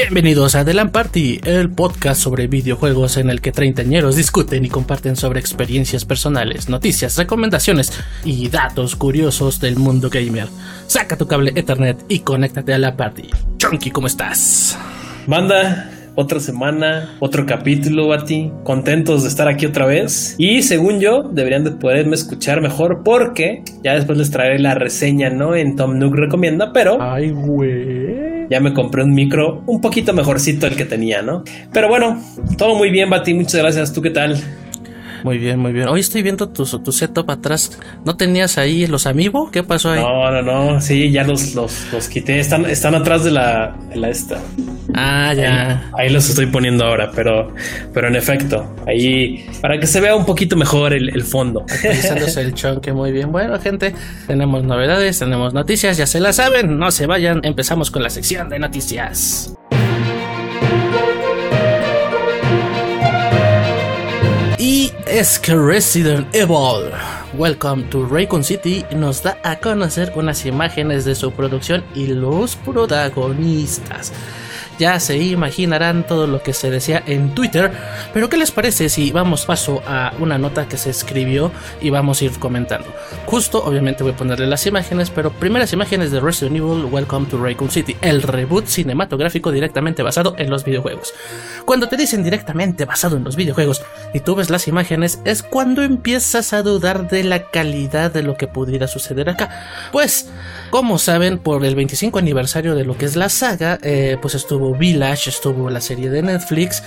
Bienvenidos a The Party, el podcast sobre videojuegos en el que treintañeros discuten y comparten sobre experiencias personales, noticias, recomendaciones y datos curiosos del mundo gamer. Saca tu cable Ethernet y conéctate a la party. Chunky, ¿cómo estás? Manda, otra semana, otro capítulo, a ti. Contentos de estar aquí otra vez. Y según yo, deberían de poderme escuchar mejor porque ya después les traeré la reseña, ¿no? En Tom Nook recomienda, pero. Ay, güey ya me compré un micro un poquito mejorcito el que tenía, ¿no? Pero bueno, todo muy bien, Bati, muchas gracias. ¿Tú qué tal? Muy bien, muy bien. Hoy estoy viendo tu, tu setup atrás. ¿No tenías ahí los amigos? ¿Qué pasó ahí? No, no, no. Sí, ya los, los, los quité. Están, están atrás de la, de la esta. Ah, ya. Ahí, los estoy poniendo ahora, pero, pero en efecto, ahí para que se vea un poquito mejor el, el fondo. Actualizándose el chonque, muy bien. Bueno, gente, tenemos novedades, tenemos noticias, ya se las saben. No se vayan, empezamos con la sección de noticias. Es que Resident Evil Welcome to Raycon City nos da a conocer unas imágenes de su producción y los protagonistas ya se imaginarán todo lo que se decía en Twitter. Pero ¿qué les parece si vamos paso a una nota que se escribió y vamos a ir comentando? Justo, obviamente voy a ponerle las imágenes, pero primeras imágenes de Resident Evil Welcome to Raccoon City, el reboot cinematográfico directamente basado en los videojuegos. Cuando te dicen directamente basado en los videojuegos y tú ves las imágenes, es cuando empiezas a dudar de la calidad de lo que pudiera suceder acá. Pues, como saben, por el 25 aniversario de lo que es la saga, eh, pues estuvo Village, estuvo la serie de Netflix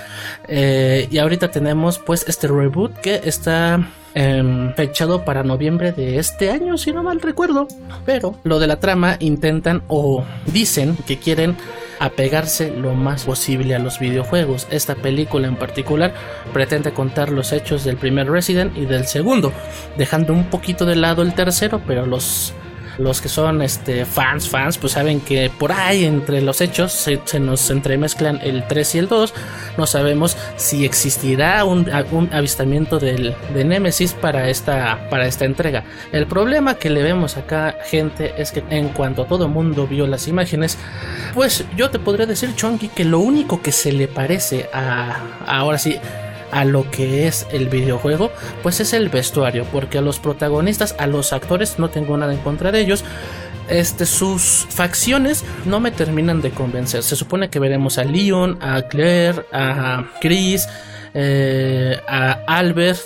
eh, y ahorita tenemos pues este reboot que está em, fechado para noviembre de este año, si no mal recuerdo. Pero lo de la trama intentan o dicen que quieren apegarse lo más posible a los videojuegos. Esta película en particular pretende contar los hechos del primer Resident y del segundo, dejando un poquito de lado el tercero, pero los los que son este, fans, fans, pues saben que por ahí entre los hechos se, nos entremezclan el 3 y el 2. No sabemos si existirá un, avistamiento del, de Nemesis para esta, para esta entrega. El problema que le vemos acá, gente, es que en cuanto todo mundo vio las imágenes, pues yo te podría decir, Chonky, que lo único que se le parece a ahora sí a lo que es el videojuego, pues es el vestuario, porque a los protagonistas, a los actores, no tengo nada en contra de ellos. Este, sus facciones no me terminan de convencer. Se supone que veremos a Leon, a Claire, a Chris, eh, a Albert,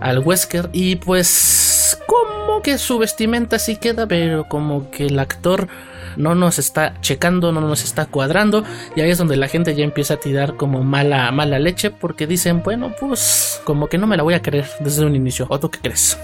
al Wesker y pues como que su vestimenta sí queda, pero como que el actor no nos está checando, no nos está cuadrando y ahí es donde la gente ya empieza a tirar como mala, mala leche porque dicen, bueno, pues como que no me la voy a creer desde un inicio. ¿O tú qué crees?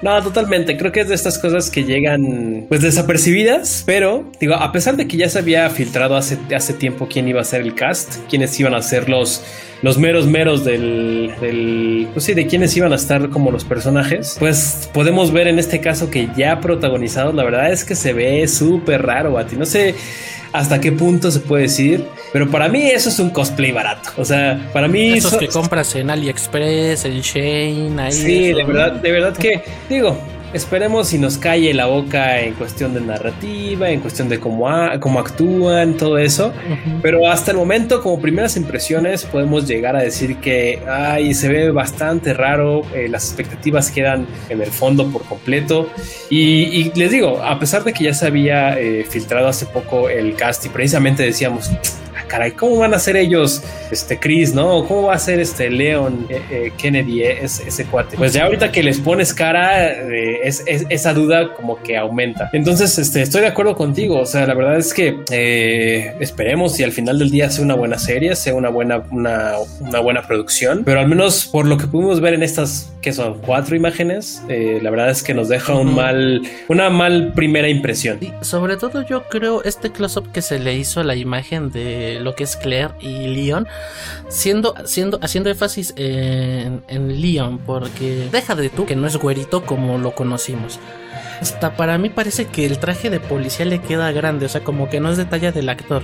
No, totalmente. Creo que es de estas cosas que llegan pues desapercibidas, pero digo, a pesar de que ya se había filtrado hace, hace tiempo quién iba a ser el cast, quiénes iban a ser los, los meros meros del, del, pues sí, de quiénes iban a estar como los personajes, pues podemos ver en este caso que ya protagonizados, la verdad es que se ve súper raro, a ti. No sé hasta qué punto se puede decir. Pero para mí eso es un cosplay barato. O sea, para mí... Esos que compras en AliExpress, en Shane, ahí... Sí, de verdad, de verdad que, digo, Esperemos si nos calle la boca en cuestión de narrativa, en cuestión de cómo, cómo actúan, todo eso. Pero hasta el momento, como primeras impresiones, podemos llegar a decir que ay, se ve bastante raro, eh, las expectativas quedan en el fondo por completo. Y, les digo, a pesar de que ya se había eh, filtrado hace poco el cast y precisamente decíamos, caray, ¿cómo van a ser ellos, este Chris, no? ¿Cómo va a ser este Leon eh, eh, Kennedy, eh, ese, cuate? Pues ya ahorita que les pones cara, es, esa duda como que aumenta. Entonces, este, estoy de acuerdo contigo. O sea, la verdad es que esperemos y al final del día sea una buena serie, sea una buena, una, una buena producción, pero al menos por lo que pudimos ver en estas, que son cuatro imágenes, la verdad es que nos deja un mal, una mal primera impresión. sobre todo yo creo este close-up que se le hizo a la imagen de lo que es Claire y Leon, siendo, siendo, haciendo énfasis en, en Leon, porque deja de tú que no es güerito como lo conocimos. Hasta para mí parece que el traje de policía le queda grande, o sea, como que no es detalle del actor.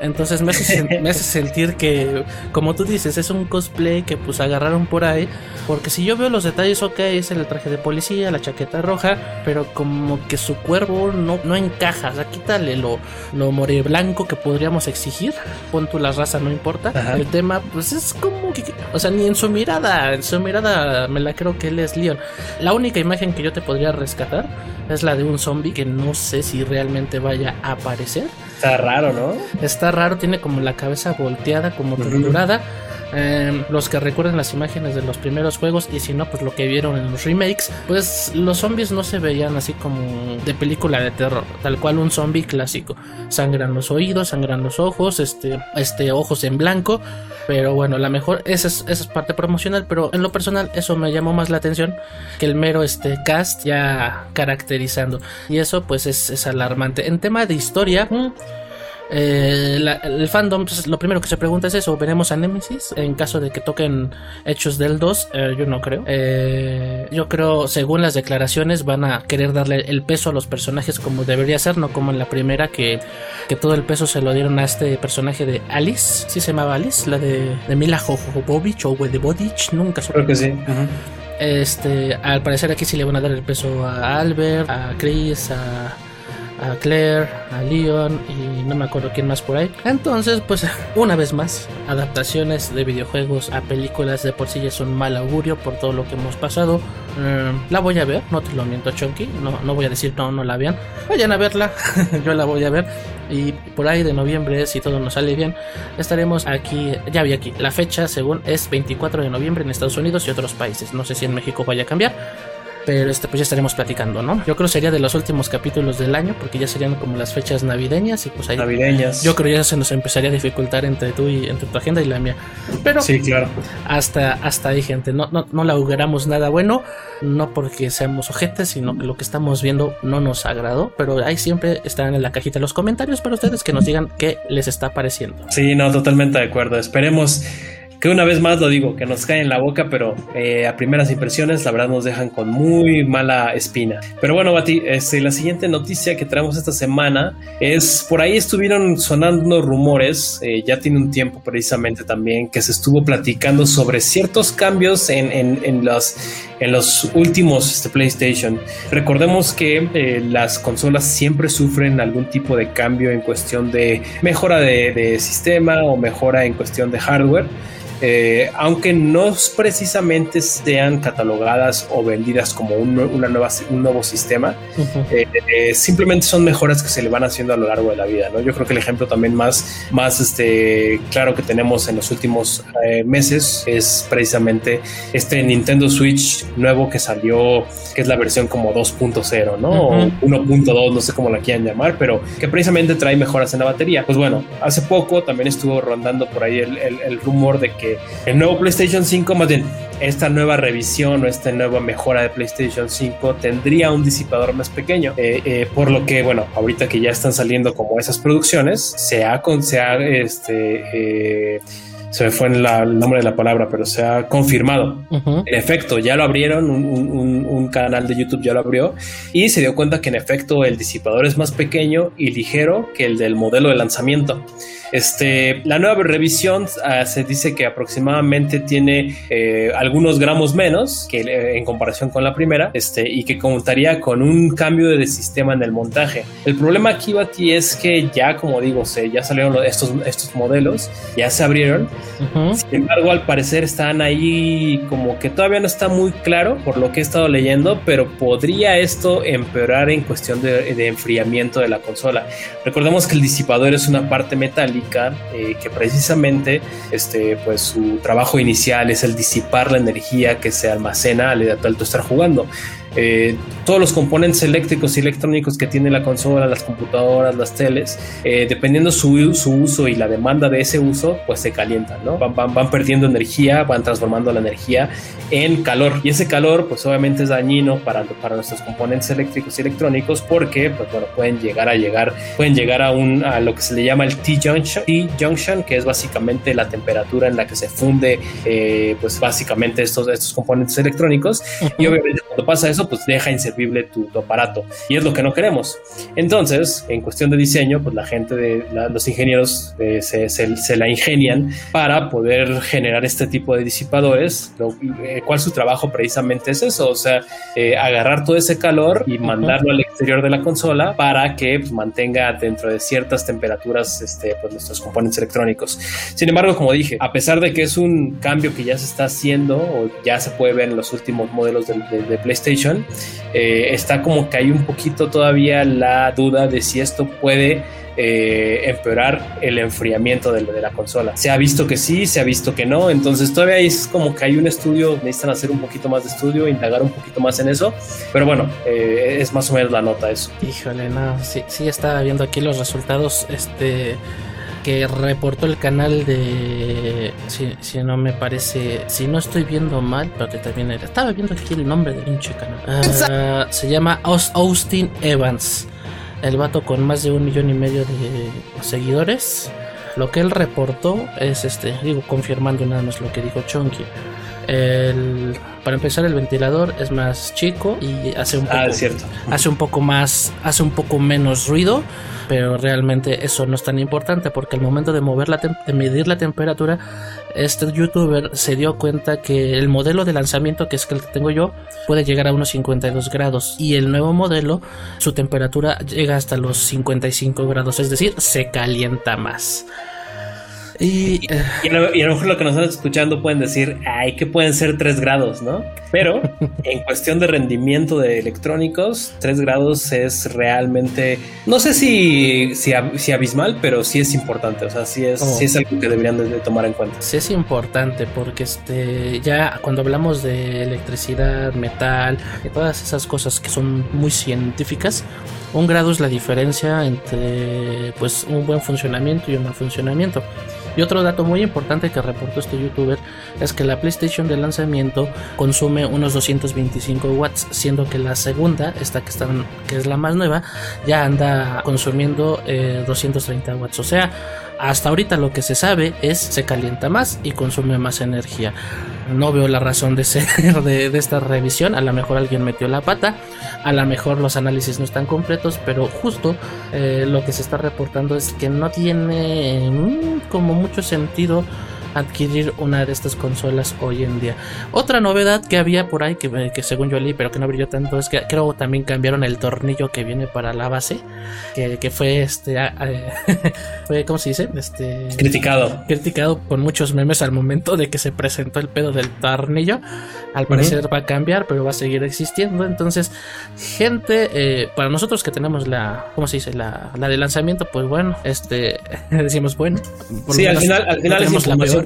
Entonces me hace, me hace sentir que, como tú dices, es un cosplay que pues agarraron por ahí. Porque si yo veo los detalles, ok, es el traje de policía, la chaqueta roja, pero como que su cuerpo no, no encaja. O sea, quítale lo, lo more blanco que podríamos exigir. Pon tu la raza, no importa. El tema, pues es como que, o sea, ni en su mirada, en su mirada me la creo que él es Leon. La única imagen que yo te podría rescatar es la de un zombie que no sé si realmente vaya a aparecer. Está raro, ¿no? Está raro, tiene como la cabeza volteada, como triturada. Em, los que recuerden las imágenes de los primeros juegos y si no, pues lo que vieron en los remakes, pues los zombies no se veían así como de película de terror, tal cual un zombie clásico. Sangran los oídos, sangran los ojos, este, este ojos en blanco. Pero bueno, la mejor, esa es, esa es parte promocional, pero en lo personal eso me llamó más la atención que el mero este cast ya caracterizando. Y eso pues es, alarmante. En tema de historia... Mm, eh, el fandom, pues, lo primero que se pregunta es eso, ¿veremos a Nemesis? En caso de que toquen Hechos del 2, eh, yo no creo. Eh, yo creo, según las declaraciones, van a querer darle el peso a los personajes como debería ser, no como en la primera, que, que todo el peso se lo dieron a este personaje de Alice, ¿sí se llamaba Alice? La de, de Mila Jovovich o Wedebodich, nunca Creo que sí. Este, al parecer aquí sí le van a dar el peso a Albert, a Chris, a a Claire, a Leon y no me acuerdo quién más por ahí. Entonces, pues una vez más, adaptaciones de videojuegos a películas de por sí es un mal augurio por todo lo que hemos pasado. Mm, la voy a ver, no te lo miento, Chunky. No, no voy a decir no, no la vean. Vayan a verla, yo la voy a ver. Y por ahí de noviembre, si todo nos sale bien, estaremos aquí. Ya vi aquí, la fecha según es 24 de noviembre en Estados Unidos y otros países. No sé si en México vaya a cambiar pero este, pues ya estaremos platicando, ¿no? Yo creo sería de los últimos capítulos del año, porque ya serían como las fechas navideñas y pues ahí. Navideñas. Yo creo ya se nos empezaría a dificultar entre tú y entre tu agenda y la mía. Pero. Sí, claro. Hasta, hasta ahí, gente. No, no, no auguramos nada bueno, no porque seamos ojetes, sino que lo que estamos viendo no nos agradó, pero ahí siempre estarán en la cajita los comentarios para ustedes que nos digan qué les está pareciendo. Sí, no, totalmente de acuerdo. Esperemos que una vez más lo digo, que nos cae en la boca, pero eh, a primeras impresiones la verdad nos dejan con muy mala espina. Pero bueno, Bati, este, la siguiente noticia que traemos esta semana es, por ahí estuvieron sonando rumores, eh, ya tiene un tiempo precisamente también, que se estuvo platicando sobre ciertos cambios en, en, los, en los últimos este, PlayStation. Recordemos que eh, las consolas siempre sufren algún tipo de cambio en cuestión de mejora de, de sistema o mejora en cuestión de hardware. Eh, aunque no precisamente sean catalogadas o vendidas como un, una nueva, un nuevo sistema, eh, eh, simplemente son mejoras que se le van haciendo a lo largo de la vida. ¿no? Yo creo que el ejemplo también más, más este, claro que tenemos en los últimos meses es precisamente este Nintendo Switch nuevo que salió, que es la versión como 2.0, ¿no? O 1.2, no sé cómo la quieran llamar, pero que precisamente trae mejoras en la batería. Pues bueno, hace poco también estuvo rondando por ahí el rumor de que el nuevo PlayStation 5, más bien esta nueva revisión o esta nueva mejora de PlayStation 5 tendría un disipador más pequeño. Eh, eh, por lo que, bueno, ahorita que ya están saliendo como esas producciones, se ha, se ha este, eh, se me fue el nombre de la palabra, pero se ha confirmado. En efecto, ya lo abrieron, un, canal de YouTube ya lo abrió y se dio cuenta que en efecto el disipador es más pequeño y ligero que el del modelo de lanzamiento. Este, la nueva revisión ah, se dice que aproximadamente tiene eh, algunos gramos menos que eh, en comparación con la primera, este, y que contaría con un cambio de sistema en el montaje. El problema aquí, Bati, es que ya, como digo, se, ya salieron estos, estos modelos, ya se abrieron sin embargo, al parecer están ahí como que todavía no está muy claro por lo que he estado leyendo, pero podría esto empeorar en cuestión de, enfriamiento de la consola. Recordemos que el disipador es una parte metálica eh, que precisamente este, pues, su trabajo inicial es el disipar la energía que se almacena al tú estar jugando. Eh, todos los componentes eléctricos y electrónicos que tiene la consola, las computadoras, las teles, eh, dependiendo su, su, uso y la demanda de ese uso, pues se calientan, ¿no? Van, van, van, perdiendo energía, van transformando la energía en calor. Y ese calor, pues obviamente es dañino para, para nuestros componentes eléctricos y electrónicos porque, pues bueno, pueden llegar a llegar, pueden llegar a, un, a lo que se le llama el T-junction, T-junction que es básicamente la temperatura en la que se funde, eh, pues básicamente estos, estos componentes electrónicos. Y obviamente cuando pasa eso, eso pues deja inservible tu, aparato y es lo que no queremos. Entonces, en cuestión de diseño, pues la gente de los ingenieros eh, se, se, la ingenian para poder generar este tipo de disipadores, lo, eh, cual su trabajo precisamente es eso, o sea, eh, agarrar todo ese calor y mandarlo al exterior de la consola para que mantenga dentro de ciertas temperaturas este, pues, nuestros componentes electrónicos. Sin embargo, como dije, a pesar de que es un cambio que ya se está haciendo o ya se puede ver en los últimos modelos de, PlayStation, eh, está como que hay un poquito todavía la duda de si esto puede eh, empeorar el enfriamiento de, de, la consola. Se ha visto que sí, se ha visto que no, entonces todavía es como que hay un estudio, necesitan hacer un poquito más de estudio, indagar un poquito más en eso, pero bueno, eh, es más o menos la nota eso. Híjole, no, sí, sí estaba viendo aquí los resultados, este que reportó el canal de. Si, no me parece. Si no estoy viendo mal, pero que también era. Estaba viendo aquí el nombre del pinche canal. Ah, se llama Austin Evans. El vato con más de un millón y medio de seguidores. Lo que él reportó es este. Digo, confirmando nada más lo que dijo Chonky. El, para empezar el ventilador es más chico y hace un ah, poco, hace un poco más hace un poco menos ruido pero realmente eso no es tan importante porque al momento de mover la de medir la temperatura este youtuber se dio cuenta que el modelo de lanzamiento que es el que tengo yo puede llegar a unos 52 grados. Y el nuevo modelo su temperatura llega hasta los 55 grados es decir se calienta más y, y, a lo, mejor lo que nos están escuchando pueden decir, ay, que pueden ser 3 grados, ¿no? Pero en cuestión de rendimiento de electrónicos, 3 grados es realmente, no sé si, si, abismal, pero sí es importante. O sea, sí es, oh. es algo que deberían de, tomar en cuenta. Sí es importante porque este, ya cuando hablamos de electricidad, metal, y todas esas cosas que son muy científicas, un grado es la diferencia entre pues un buen funcionamiento y un mal funcionamiento. Y otro dato muy importante que reportó este youtuber es que la PlayStation de lanzamiento consume unos 225 watts, siendo que la segunda, esta que, están, que es la más nueva, ya anda consumiendo 230 eh, watts. O sea, hasta ahorita lo que se sabe es se calienta más y consume más energía. No veo la razón de ser de, esta revisión. A lo mejor alguien metió la pata. A lo mejor los análisis no están completos. Pero justo eh, lo que se está reportando es que no tiene mm, como mucho sentido adquirir una de estas consolas hoy en día. Otra novedad que había por ahí, que, que según yo leí, pero que no brilló tanto, es que creo también cambiaron el tornillo que viene para la base, que, fue este, eh, fue, ¿cómo se dice? Este, criticado. Criticado por muchos memes al momento de que se presentó el pedo del tornillo. Al parecer va a cambiar, pero va a seguir existiendo. Entonces, gente, eh, para nosotros que tenemos la, ¿cómo se dice? La, la de lanzamiento, pues bueno, este, decimos bueno. sí, al final, al final es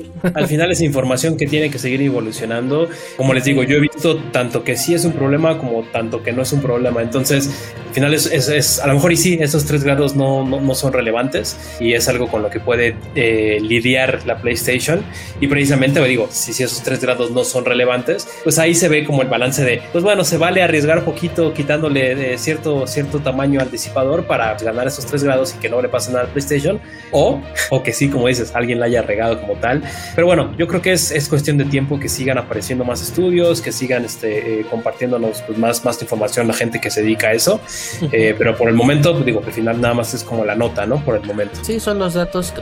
al final es información que tiene que seguir evolucionando. Como les digo, yo he visto tanto que sí es un problema como tanto que no es un problema. Entonces, al final es, a lo mejor y sí, esos tres grados no, no, son relevantes y es algo con lo que puede eh, lidiar la PlayStation. Y precisamente, digo, si, si esos tres grados no son relevantes, pues ahí se ve como el balance de, pues bueno, se vale arriesgar un poquito quitándole eh, cierto, cierto tamaño al disipador para ganar esos tres grados y que no le pase nada al PlayStation. O, o que sí, como dices, alguien la haya regado como tal pero bueno, yo creo que es, es cuestión de tiempo que sigan apareciendo más estudios, que sigan este, eh, compartiéndonos pues, más, más información la gente que se dedica a eso. Eh, pero por el momento, pues, digo que al final nada más es como la nota, ¿no? Por el momento. Sí, son los datos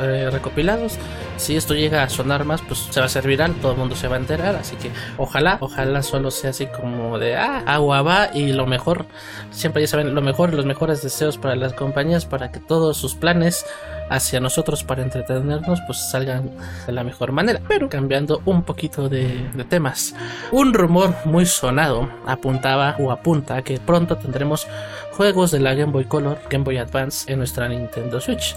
eh, recopilados. Si esto llega a sonar más, pues se va a hacer viral, todo el mundo se va a enterar. Así que ojalá, ojalá solo sea así como de ah, agua va y lo mejor, siempre ya saben, lo mejor, los mejores deseos para las compañías para que todos sus planes hacia nosotros para entretenernos pues salgan de la mejor manera. Pero cambiando un poquito de, temas. Un rumor muy sonado apuntaba o apunta a que pronto tendremos juegos de la Game Boy Color, Game Boy Advance en nuestra Nintendo Switch.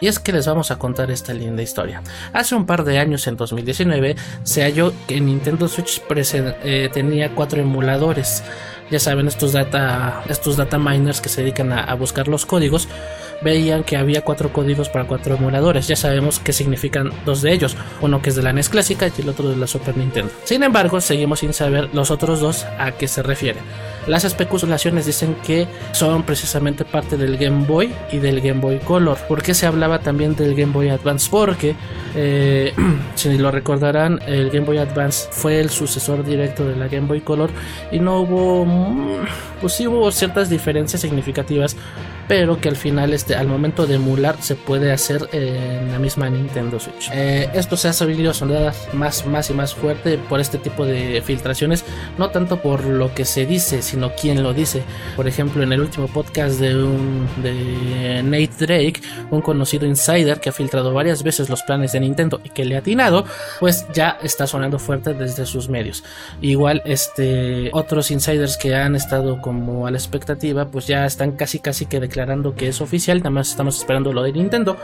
Y es que les vamos a contar esta linda historia. Hace un par de años, en 2019, se halló que Nintendo Switch eh, tenía cuatro emuladores. Ya saben, estos data, estos data miners que se dedican a buscar los códigos veían que había cuatro códigos para cuatro emuladores. Ya sabemos qué significan dos de ellos, uno que es de la NES clásica y el otro de la Super Nintendo. Sin embargo, seguimos sin saber los otros dos a qué se refieren. Las especulaciones dicen que son precisamente parte del Game Boy y del Game Boy Color. ¿Por qué se hablaba también del Game Boy Advance? Porque, eh, si lo recordarán, el Game Boy Advance fue el sucesor directo de la Game Boy Color y no hubo, mm, pues sí hubo ciertas diferencias significativas pero que al final este, al momento de emular se puede hacer en la misma Nintendo Switch. Eh, esto se ha sabido sonar más, más y más fuerte por este tipo de filtraciones, no tanto por lo que se dice, sino quién lo dice. Por ejemplo, en el último podcast de, un, de Nate Drake, un conocido insider que ha filtrado varias veces los planes de Nintendo y que le ha atinado, pues ya está sonando fuerte desde sus medios. Igual, este, otros insiders que han estado como a la expectativa, pues ya están casi casi que de declarando que es oficial, nada más estamos esperando lo de Nintendo.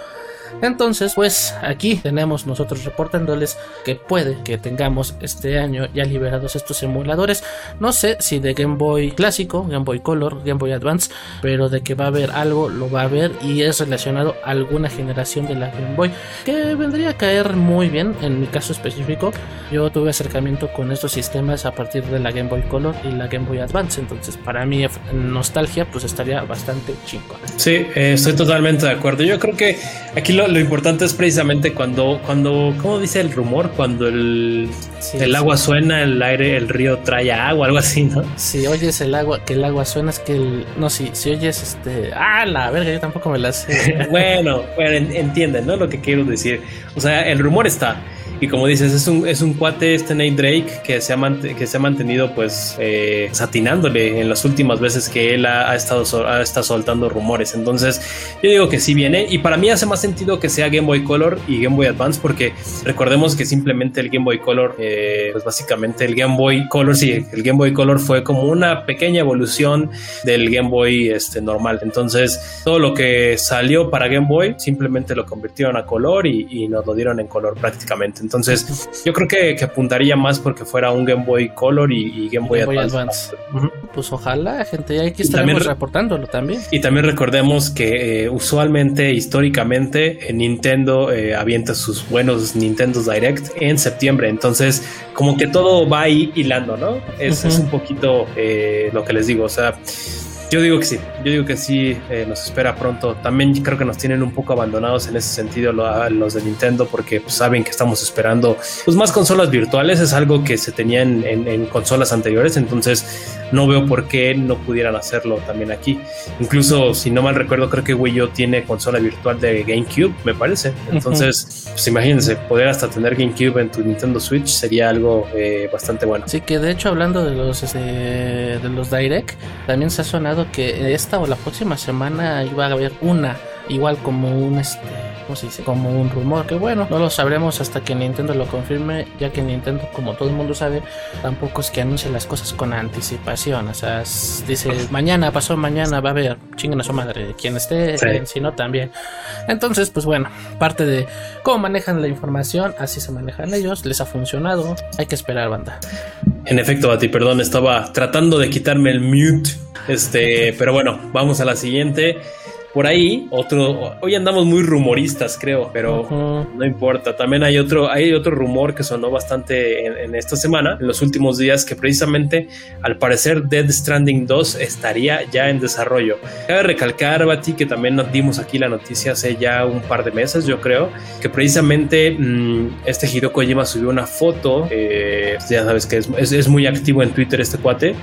Entonces, pues aquí tenemos nosotros reportándoles que puede que tengamos este año ya liberados estos emuladores. No sé si de Game Boy clásico, Game Boy Color, Game Boy Advance, pero de que va a haber algo, lo va a haber y es relacionado a alguna generación de la Game Boy que vendría a caer muy bien en mi caso específico. Yo tuve acercamiento con estos sistemas a partir de la Game Boy Color y la Game Boy Advance, entonces para mí nostalgia pues estaría bastante chingón. Sí, eh, estoy totalmente de acuerdo. Yo creo que aquí lo, importante es precisamente cuando, cuando, ¿cómo dice el rumor? Cuando el, el agua suena, el aire, el río trae agua, algo así, ¿no? Si oyes el agua, que el agua suena, es que el, no, si, si oyes este, ah, la verga, yo tampoco me la sé. bueno, bueno, entienden, ¿no? Lo que quiero decir. O sea, el rumor está. Y como dices, es un, es un cuate, este Nate Drake, que se ha, que se ha mantenido pues eh, satinándole en las últimas veces que él ha, estado, ha estado soltando rumores. Entonces, yo digo que sí viene. Y para mí hace más sentido que sea Game Boy Color y Game Boy Advance, porque recordemos que simplemente el Game Boy Color, eh, pues básicamente el Game Boy Color, sí, el Game Boy Color fue como una pequeña evolución del Game Boy este, normal. Entonces, todo lo que salió para Game Boy simplemente lo convirtieron a color y, y nos lo dieron en color prácticamente. Entonces, yo creo que, apuntaría más porque fuera un Game Boy Color y, Game Boy, Advance. Pues ojalá, gente, aquí estaremos reportándolo también. Y también recordemos que eh, usualmente, históricamente, Nintendo eh, avienta sus buenos Nintendo Direct en septiembre. Entonces, como que todo va ahí hilando, ¿no? Es, es un poquito eh, lo que les digo. O sea, yo digo que sí, yo digo que sí, eh, nos espera pronto. También creo que nos tienen un poco abandonados en ese sentido los de Nintendo porque pues, saben que estamos esperando pues, más consolas virtuales. Es algo que se tenía en, consolas anteriores, entonces no veo por qué no pudieran hacerlo también aquí. Incluso, si no mal recuerdo, creo que Wii U tiene consola virtual de GameCube, me parece. Entonces, pues imagínense, poder hasta tener GameCube en tu Nintendo Switch sería algo eh, bastante bueno. Sí, que de hecho hablando de los, este, de los Direct, también se ha sonado que esta o la próxima semana iba a haber una, igual como un este, ¿cómo se dice? Como un rumor, que bueno, no lo sabremos hasta que Nintendo lo confirme, ya que Nintendo, como todo el mundo sabe, tampoco es que anuncie las cosas con anticipación, o sea, dice, mañana, pasó mañana, va a haber, chinguen a su madre, quien esté, eh, si no también. Entonces, pues bueno, parte de cómo manejan la información, así se manejan ellos, les ha funcionado, hay que esperar, banda. En efecto, Bati, perdón, estaba tratando de quitarme el mute. Este, pero bueno, vamos a la siguiente. Por ahí, otro, hoy andamos muy rumoristas, creo, pero no importa. También hay otro, hay otro rumor que sonó bastante en, esta semana, en los últimos días, que precisamente al parecer Dead Stranding 2 estaría ya en desarrollo. Cabe recalcar, Bati, que también nos dimos aquí la noticia hace ya un par de meses, yo creo, que precisamente mm, este Hideo Kojima subió una foto, eh, ya sabes que es, es, muy activo en Twitter este cuate,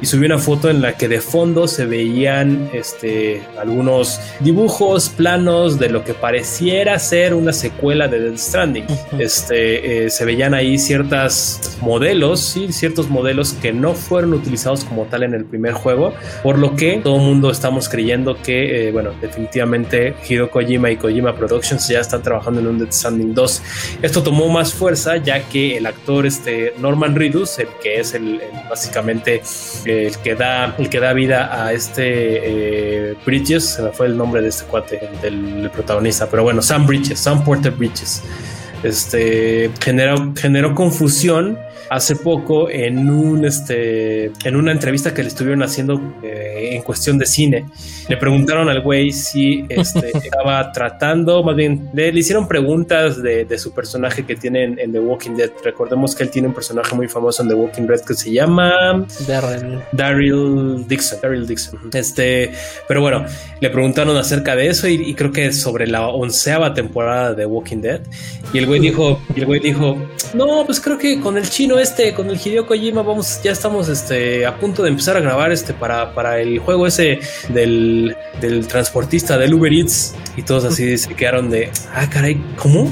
y subió una foto en la que de fondo se veían este, algunos dibujos, planos de lo que pareciera ser una secuela de Death Stranding. Este, eh, se veían ahí ciertos modelos, sí, ciertos modelos que no fueron utilizados como tal en el primer juego, por lo que todo el mundo estamos creyendo que, eh, bueno, definitivamente Hiro Kojima y Kojima Productions ya están trabajando en un Death Stranding 2. Esto tomó más fuerza ya que el actor este, Norman Reedus, el que es el, básicamente el que da el que da vida a este eh, Bridges, se me fue el nombre de este cuate, del, protagonista, pero bueno, Sam Bridges, Sam Porter Bridges. este, generó, generó confusión hace poco en un este en una entrevista que le estuvieron haciendo eh, en cuestión de cine. Le preguntaron al güey si este, estaba tratando, más bien le, hicieron preguntas de, su personaje que tiene en, The Walking Dead. Recordemos que él tiene un personaje muy famoso en The Walking Dead que se llama Daryl Dixon. Daryl Dixon. Este, pero bueno, le preguntaron acerca de eso y, creo que sobre la onceava temporada de The Walking Dead. Y el güey dijo, y el güey dijo, no, pues creo que con el chino este, con el Hideo Kojima, vamos, ya estamos este, a punto de empezar a grabar este para, para el juego ese del, del transportista del Uber Eats. Y todos así se quedaron de, ah, caray, ¿cómo?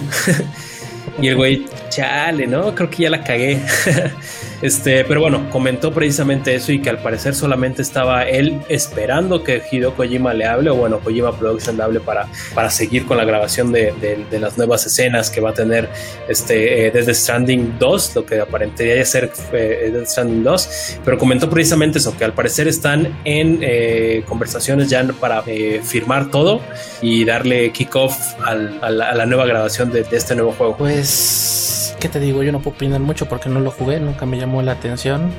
y el güey, chale, ¿no? Creo que ya la cagué. Este, pero bueno, comentó precisamente eso y que al parecer solamente estaba él esperando que Hideo Kojima le hable, o bueno, Kojima Production le hable para, para seguir con la grabación de, las nuevas escenas que va a tener este eh, Death Stranding 2, lo que aparentaría ser eh, Death Stranding 2, pero comentó precisamente eso, que al parecer están en eh, conversaciones ya para eh, firmar todo y darle kickoff a, la, nueva grabación de, de este nuevo juego. Pues, ¿qué te digo? Yo no puedo opinar mucho porque no lo jugué, nunca me llamó la atención.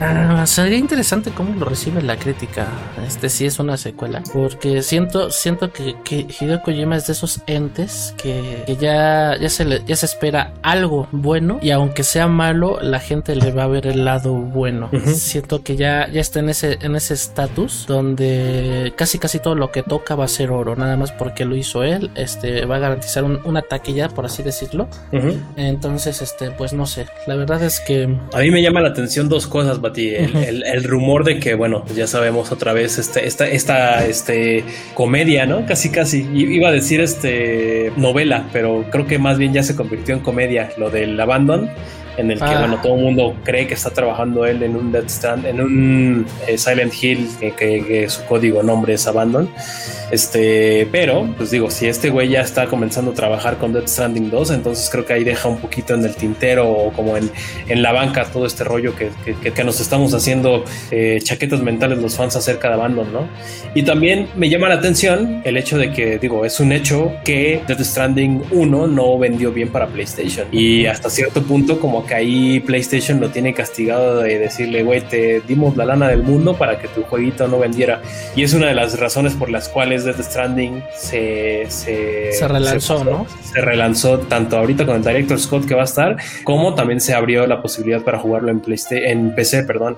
Ah, sería interesante cómo lo recibe la crítica. Este sí es una secuela. Porque siento, siento que, que Hideo Kojima es de esos entes que, ya, ya, se le, ya se espera algo bueno. Y aunque sea malo, la gente le va a ver el lado bueno. Siento que ya, ya está en ese, en ese estatus donde casi casi todo lo que toca va a ser oro. Nada más porque lo hizo él. Este va a garantizar una taquilla, por así decirlo. Entonces, este, pues no sé. La verdad es que. A mí me llama la atención dos cosas el, rumor de que, bueno, ya sabemos otra vez este, esta, esta este, comedia, ¿no? Casi, casi. Iba a decir este novela, pero creo que más bien ya se convirtió en comedia, lo del Abandon en el que ah. bueno todo el mundo cree que está trabajando él en un Dead Stand, en un eh, Silent Hill que, su código nombre es Abandon este, pero, pues digo, si este güey ya está comenzando a trabajar con Dead Stranding 2, entonces creo que ahí deja un poquito en el tintero o como en, en la banca todo este rollo que, que, nos estamos haciendo eh, chaquetas mentales los fans acerca de Abandon, ¿no? Y también me llama la atención el hecho de que, digo, es un hecho que Dead Stranding 1 no vendió bien para PlayStation. Y hasta cierto punto, como que ahí PlayStation lo tiene castigado de decirle, güey, te dimos la lana del mundo para que tu jueguito no vendiera. Y es una de las razones por las cuales de The Stranding se, se, relanzó, ¿no? Se relanzó tanto ahorita con el Director Scott que va a estar, como también se abrió la posibilidad para jugarlo en, PlayStation, en PC, perdón,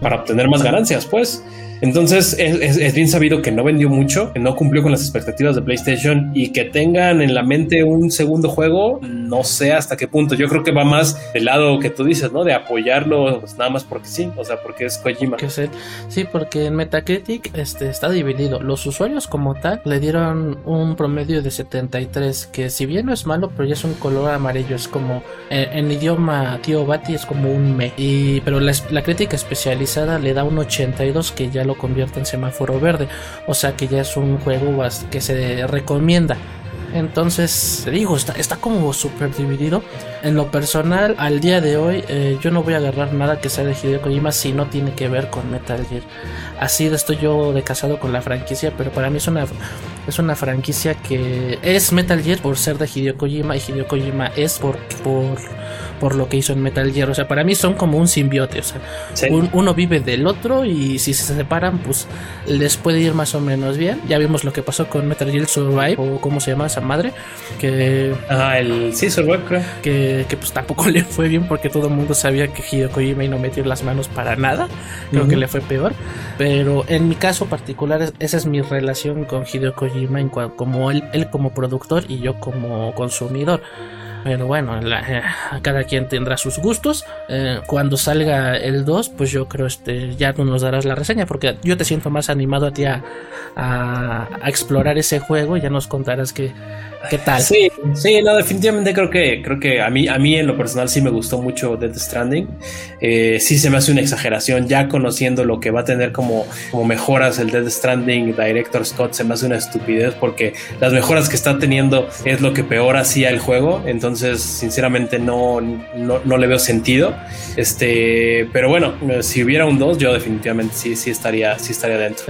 para obtener más ganancias, pues. Entonces es, bien sabido que no vendió mucho, que no cumplió con las expectativas de PlayStation y que tengan en la mente un segundo juego, no sé hasta qué punto. Yo creo que va más del lado que tú dices, ¿no? De apoyarlo pues, nada más porque sí, o sea, porque es Kojima. Sí, porque en Metacritic este, está dividido. Los usuarios como tal le dieron un promedio de 73, que si bien no es malo, pero ya es un color amarillo, es como eh, en, idioma tío Bati es como un me. Y, pero la, la crítica especializada le da un 82 que ya lo convierte en semáforo verde. O sea que ya es un juego que se recomienda. Entonces, digo, está, como súper dividido. En lo personal, al día de hoy, eh, yo no voy a agarrar nada que sea de Hideo Kojima si no tiene que ver con Metal Gear. Así estoy yo de casado con la franquicia, pero para mí es una, es una franquicia que es Metal Gear por ser de Hideo Kojima y Hideo Kojima es por, por por lo que hizo en Metal Gear. O sea, para mí son como un simbiote. O sea, uno vive del otro y si se separan, pues les puede ir más o menos bien. Ya vimos lo que pasó con Metal Gear Survive o cómo se llama esa madre. Que. Ah, el. Sí, Survive, creo. Que, que pues tampoco le fue bien porque todo el mundo sabía que Hideo Kojima y no metió las manos para nada. Creo que le fue peor. Pero en mi caso particular, esa es mi relación con Hideo Kojima, como él, él como productor y yo como consumidor. Pero bueno, eh, cada quien tendrá sus gustos. Eh, cuando salga el 2, pues yo creo este ya tú nos darás la reseña, porque yo te siento más animado a ti a, a, explorar ese juego y ya nos contarás qué, qué tal. Sí, sí, no, definitivamente creo que, creo que a mí, a mí en lo personal sí me gustó mucho Death Stranding. Eh, sí se me hace una exageración, ya conociendo lo que va a tener como, como mejoras el Death Stranding Director Scott, se me hace una estupidez porque las mejoras que está teniendo es lo que peor hacía el juego. Entonces entonces sinceramente no, no, le veo sentido. Este, pero bueno, si hubiera un 2, yo definitivamente sí, sí estaría, sí estaría dentro.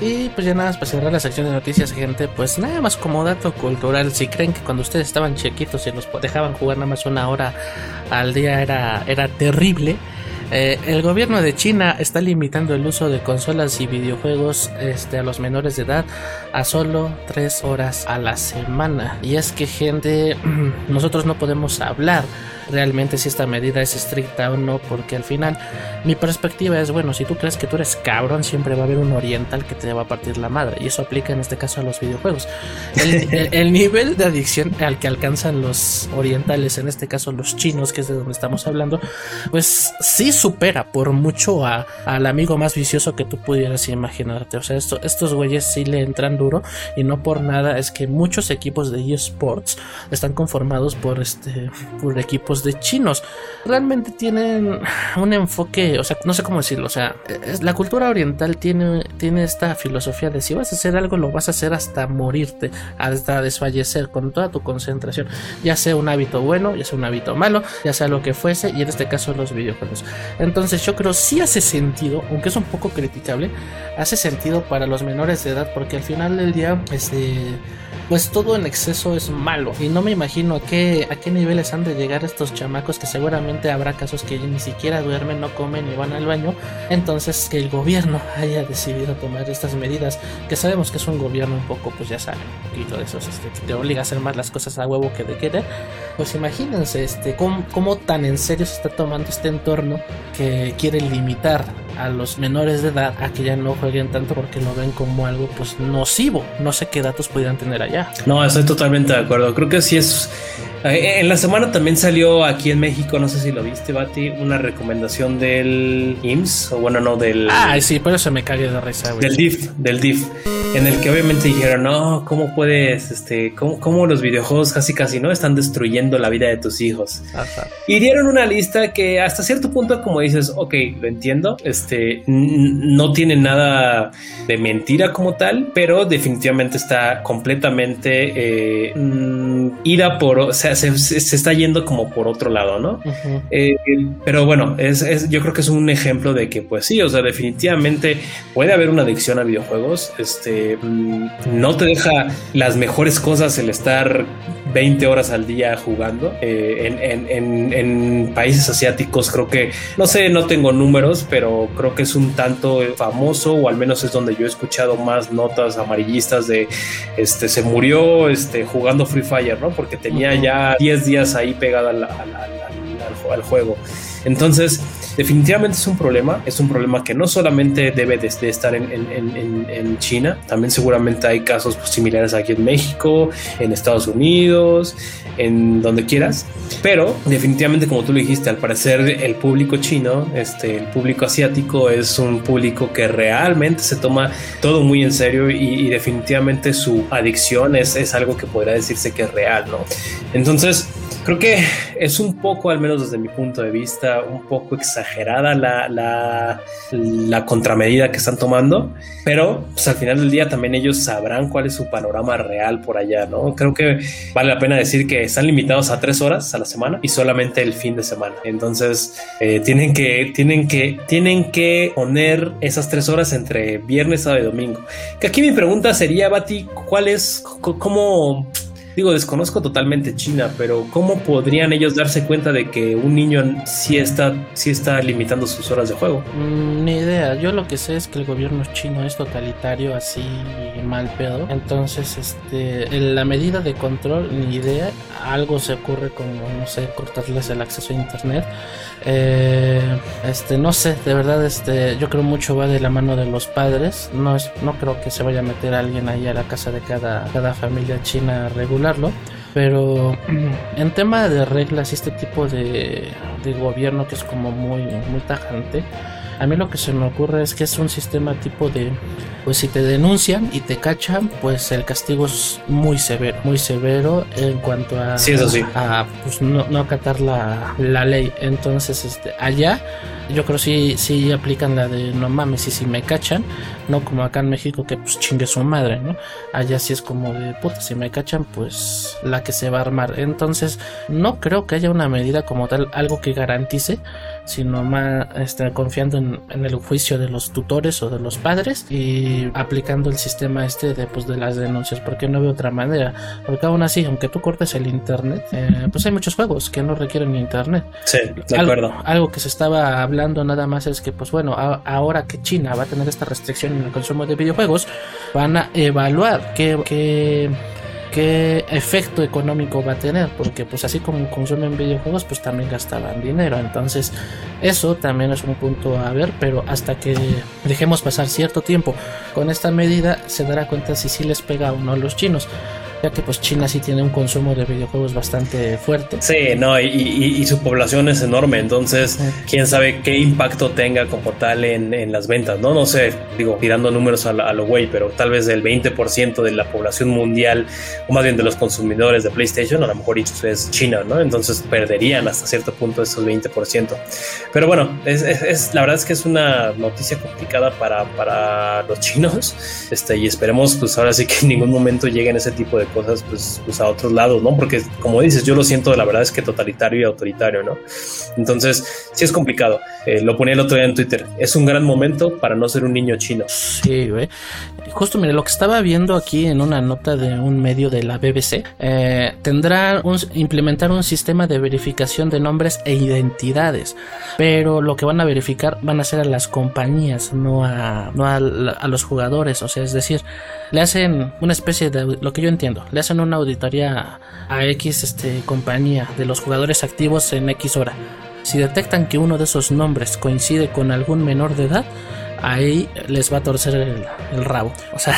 Y pues ya nada más para cerrar la sección de noticias, gente, pues nada más como dato cultural, si creen que cuando ustedes estaban chiquitos y los dejaban jugar nada más una hora al día era, era terrible. Eh, el gobierno de China está limitando el uso de consolas y videojuegos este, a los menores de edad a solo 3 horas a la semana. Y es que gente, nosotros no podemos hablar realmente si esta medida es estricta o no, porque al final mi perspectiva es, bueno, si tú crees que tú eres cabrón, siempre va a haber un oriental que te va a partir la madre, y eso aplica en este caso a los videojuegos. El, nivel de adicción al que alcanzan los orientales, en este caso los chinos, que es de donde estamos hablando, pues sí supera por mucho a, al amigo más vicioso que tú pudieras imaginarte. O sea, esto, estos güeyes sí le entran duro y no por nada es que muchos equipos de eSports están conformados por este equipos de chinos. Realmente tienen un enfoque, o sea, no sé cómo decirlo, o sea, la cultura oriental tiene, tiene esta filosofía de si vas a hacer algo, lo vas a hacer hasta morirte, hasta desfallecer con toda tu concentración, ya sea un hábito bueno, ya sea un hábito malo, ya sea lo que fuese, y en este caso los videojuegos. Entonces yo creo sí hace sentido, aunque es un poco criticable, hace sentido para los menores de edad, porque al final del día, este pues todo en exceso es malo. Y no me imagino a qué, a qué niveles han de llegar estos chamacos que seguramente habrá casos que ni siquiera duermen, no comen ni van al baño. Entonces que el gobierno haya decidido tomar estas medidas, que sabemos que es un gobierno un poco, pues ya saben, un poquito de esos, este, que te obliga a hacer más las cosas a huevo que de querer. Pues imagínense este, cómo, cómo tan en serio se está tomando este entorno que quiere limitar a los menores de edad a que ya no jueguen tanto porque lo ven como algo pues nocivo. No sé qué datos pudieran tener allá. No, estoy totalmente de acuerdo. Creo que sí es eh, en la semana también salió aquí en México, no sé si lo viste, Bati, una recomendación del IMSS, o bueno, no, del. Ah, sí, pero se me cae de risa, güey. Del DIF, del DIF, en el que obviamente dijeron, no, ¿cómo puedes, este, cómo, cómo los videojuegos casi casi no están destruyendo la vida de tus hijos? Ajá. Y dieron una lista que hasta cierto punto, como dices, ok, lo entiendo, este, no tiene nada de mentira como tal, pero definitivamente está completamente eh, mm, ida por, o sea, se, está yendo como por otro lado, ¿no? Eh, pero bueno, es, yo creo que es un ejemplo de que, pues sí, o sea, definitivamente puede haber una adicción a videojuegos. Este mm, no te deja las mejores cosas el estar 20 horas al día jugando. Eh, en, países asiáticos creo que, no sé, no tengo números, pero creo que es un tanto famoso, o al menos es donde yo he escuchado más notas amarillistas de, este, se murió este, jugando Free Fire, ¿no? Porque tenía ya 10 días ahí pegado al, al juego. Entonces, definitivamente es un problema, es un problema que no solamente debe de, estar en, China, también seguramente hay casos similares aquí en México, en Estados Unidos, en donde quieras, pero definitivamente como tú lo dijiste, al parecer el público chino, este, el público asiático es un público que realmente se toma todo muy en serio y, definitivamente su adicción es, es algo que podría decirse que es real, ¿no? Entonces, Creo que es un poco, al menos desde mi punto de vista, un poco exagerada la, la, la contramedida que están tomando, pero pues, al final del día también ellos sabrán cuál es su panorama real por allá, ¿no? Creo que vale la pena decir que están limitados a tres horas a la semana y solamente el fin de semana. Entonces, eh, tienen, que, tienen, que, tienen que poner esas tres horas entre viernes, sábado y domingo. Que aquí mi pregunta sería, Bati, ¿cuál es, cómo Digo, desconozco totalmente China, pero ¿cómo podrían ellos darse cuenta de que un niño sí está, sí está limitando sus horas de juego? Mm, ni idea. Yo lo que sé es que el gobierno chino es totalitario, así mal pedo. Entonces, este, la medida de control, ni idea. Algo se ocurre como, no sé, cortarles el acceso a internet. Eh, este, no sé, de verdad, este, yo creo mucho va de la mano de los padres. No es, no creo que se vaya a meter alguien ahí a la casa de cada, cada familia china Pero en tema de reglas y este tipo de, de gobierno que es como muy, muy tajante A mí lo que se me ocurre es que es un sistema tipo de, pues si te denuncian y te cachan, pues el castigo es muy severo, muy severo en cuanto a, sí, eso sí. a pues no, no acatar la, la ley. Entonces, este, allá yo creo sí, sí aplican la de no mames, y si me cachan, no como acá en México que pues chingue su madre, ¿no? Allá sí es como de puta, si me cachan, pues la que se va a armar. Entonces, no creo que haya una medida como tal, algo que garantice, sino más este, confiando en, el juicio de los tutores o de los padres y aplicando el sistema este de, pues, de las denuncias, porque no veo otra manera. Porque aún así, aunque tú cortes el internet, eh, pues hay muchos juegos que no requieren internet. Sí, de acuerdo. Algo, algo que se estaba hablando nada más es que, pues bueno, ahora que China va a tener esta restricción en el consumo de videojuegos, van a evaluar qué, qué qué efecto económico va a tener, porque pues así como consumen videojuegos, pues también gastaban dinero, entonces eso también es un punto a ver, pero hasta que dejemos pasar cierto tiempo con esta medida se dará cuenta si sí les pega o no a los chinos ya que pues China sí tiene un consumo de videojuegos bastante fuerte. Sí, no, y, su población es enorme, entonces quién sabe qué impacto tenga como tal en, las ventas, ¿no? No sé, digo, tirando números a, lo güey, pero tal vez del 20% de la población mundial, o más bien de los consumidores de PlayStation, a lo mejor es China, ¿no? Entonces perderían hasta cierto punto esos 20%. Pero bueno, es, la verdad es que es una noticia complicada para, para los chinos, este, y esperemos pues ahora sí que en ningún momento lleguen ese tipo de cosas pues, pues, a otros lados, ¿no? Porque como dices, yo lo siento, la verdad es que totalitario y autoritario, ¿no? Entonces, sí es complicado. Eh, lo ponía el otro día en Twitter. Es un gran momento para no ser un niño chino. Sí, güey. Justo, mire, lo que estaba viendo aquí en una nota de un medio de la BBC, eh, tendrá un, implementar un sistema de verificación de nombres e identidades, pero lo que van a verificar van a ser a las compañías, no a, no a, los jugadores, o sea, es decir, le hacen una especie de, lo que yo entiendo, le hacen una auditoría a X este, compañía de los jugadores activos en X hora. Si detectan que uno de esos nombres coincide con algún menor de edad, ahí les va a torcer el, rabo. O sea,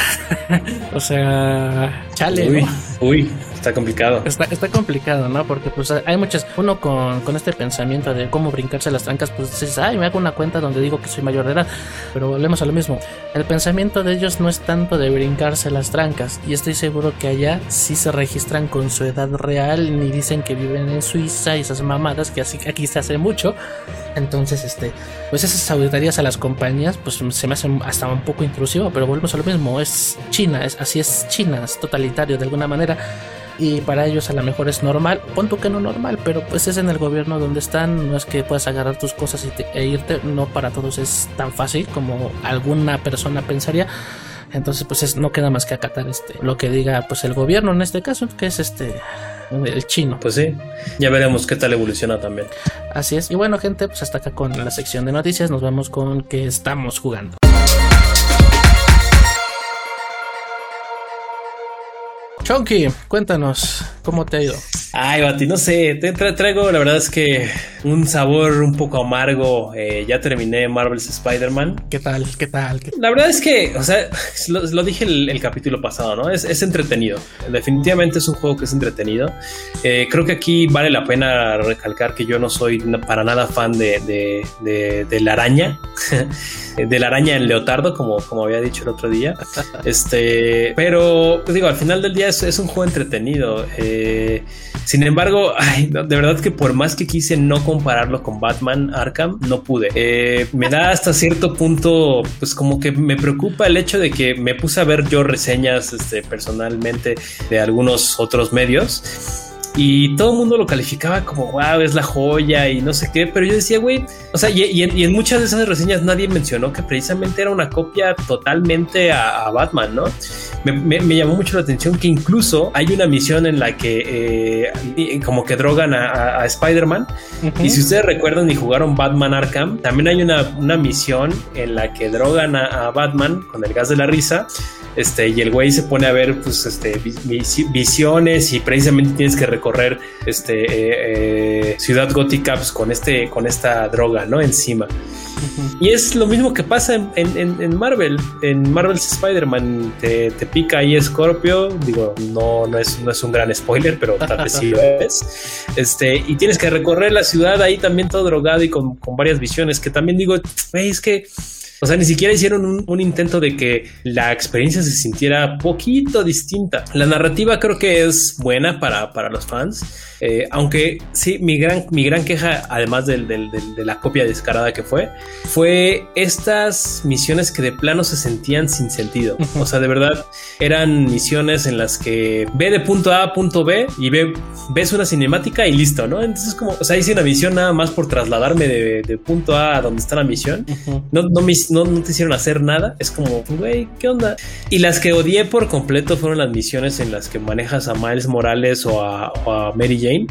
o sea, chale. Uy, uy, está complicado. Está, está, complicado, ¿no? Porque pues hay muchas, uno con, con, este pensamiento de cómo brincarse las trancas, pues dices, ay, me hago una cuenta donde digo que soy mayor de edad. Pero volvemos a lo mismo. El pensamiento de ellos no es tanto de brincarse las trancas. Y estoy seguro que allá sí se registran con su edad real, ni dicen que viven en Suiza y esas mamadas que así aquí se hace mucho. Entonces, este, pues esas auditorías a las compañías, pues se me hace hasta un poco intrusivo, pero volvemos a lo mismo, es China, es, así es China, es totalitario de alguna manera. Y para ellos a lo mejor es normal, punto que no normal, pero pues es en el gobierno donde están, no es que puedas agarrar tus cosas e irte, no para todos es tan fácil como alguna persona pensaría. Entonces, pues no queda más que acatar este lo que diga pues el gobierno en este caso, que es este el chino. Pues sí, ya veremos qué tal evoluciona también. Así es. Y bueno, gente, pues hasta acá con la sección de noticias. Nos vamos con que estamos jugando. Chonky, cuéntanos, ¿cómo te ha ido? Ay, Bati, no sé, te traigo la verdad es que un sabor un poco amargo. Eh, ya terminé Marvel's Spider-Man. ¿Qué tal? ¿Qué tal? La verdad es que, o sea, lo, dije el, capítulo pasado, ¿no? Es, entretenido. Definitivamente es un juego que es entretenido. Eh, creo que aquí vale la pena recalcar que yo no soy para nada fan de, de, la araña. de la araña en leotardo, como, como había dicho el otro día. Este, pero pues digo, al final del día es, es un juego entretenido. Eh, sin embargo, de verdad que por más que quise no compararlo con Batman Arkham, no pude. Eh, me da hasta cierto punto, pues como que me preocupa el hecho de que me puse a ver yo reseñas este, personalmente de algunos otros medios y todo el mundo lo calificaba como, wow, es la joya y no sé qué, pero yo decía, güey, o sea, y, en, muchas de esas reseñas nadie mencionó que precisamente era una copia totalmente a, Batman, ¿no? Me, llamó mucho la atención que incluso hay una misión en la que eh, como que drogan a, Spider-Man. Y si ustedes recuerdan y jugaron Batman Arkham, también hay una, una misión en la que drogan a, Batman con el gas de la risa. Este, y el güey se pone a ver pues, este, visiones y precisamente tienes que recorrer este, eh, eh, Ciudad Gótica pues, con, este, con esta droga, ¿no? Encima. Y es lo mismo que pasa en, Marvel. En Marvel's Spider-Man te, pica ahí Scorpio. Digo, no, no, es, no es un gran spoiler, pero tal vez sí lo es. Este, y tienes que recorrer la ciudad ahí también todo drogado y con, con varias visiones. Que también digo, es que o sea, ni siquiera hicieron un, intento de que la experiencia se sintiera poquito distinta. La narrativa creo que es buena para, para los fans, eh, aunque sí, mi gran, mi gran queja, además de la copia descarada que fue, fue estas misiones que de plano se sentían sin sentido. O sea, de verdad, eran misiones en las que ve de punto A a punto B y ve, ves una cinemática y listo, ¿no? Entonces, como, o sea, hice una misión nada más por trasladarme de, punto A a donde está la misión. No, no me no, no te hicieron hacer nada. Es como, güey, ¿qué onda? Y las que odié por completo fueron las misiones en las que manejas a Miles Morales o a, Mary Jane,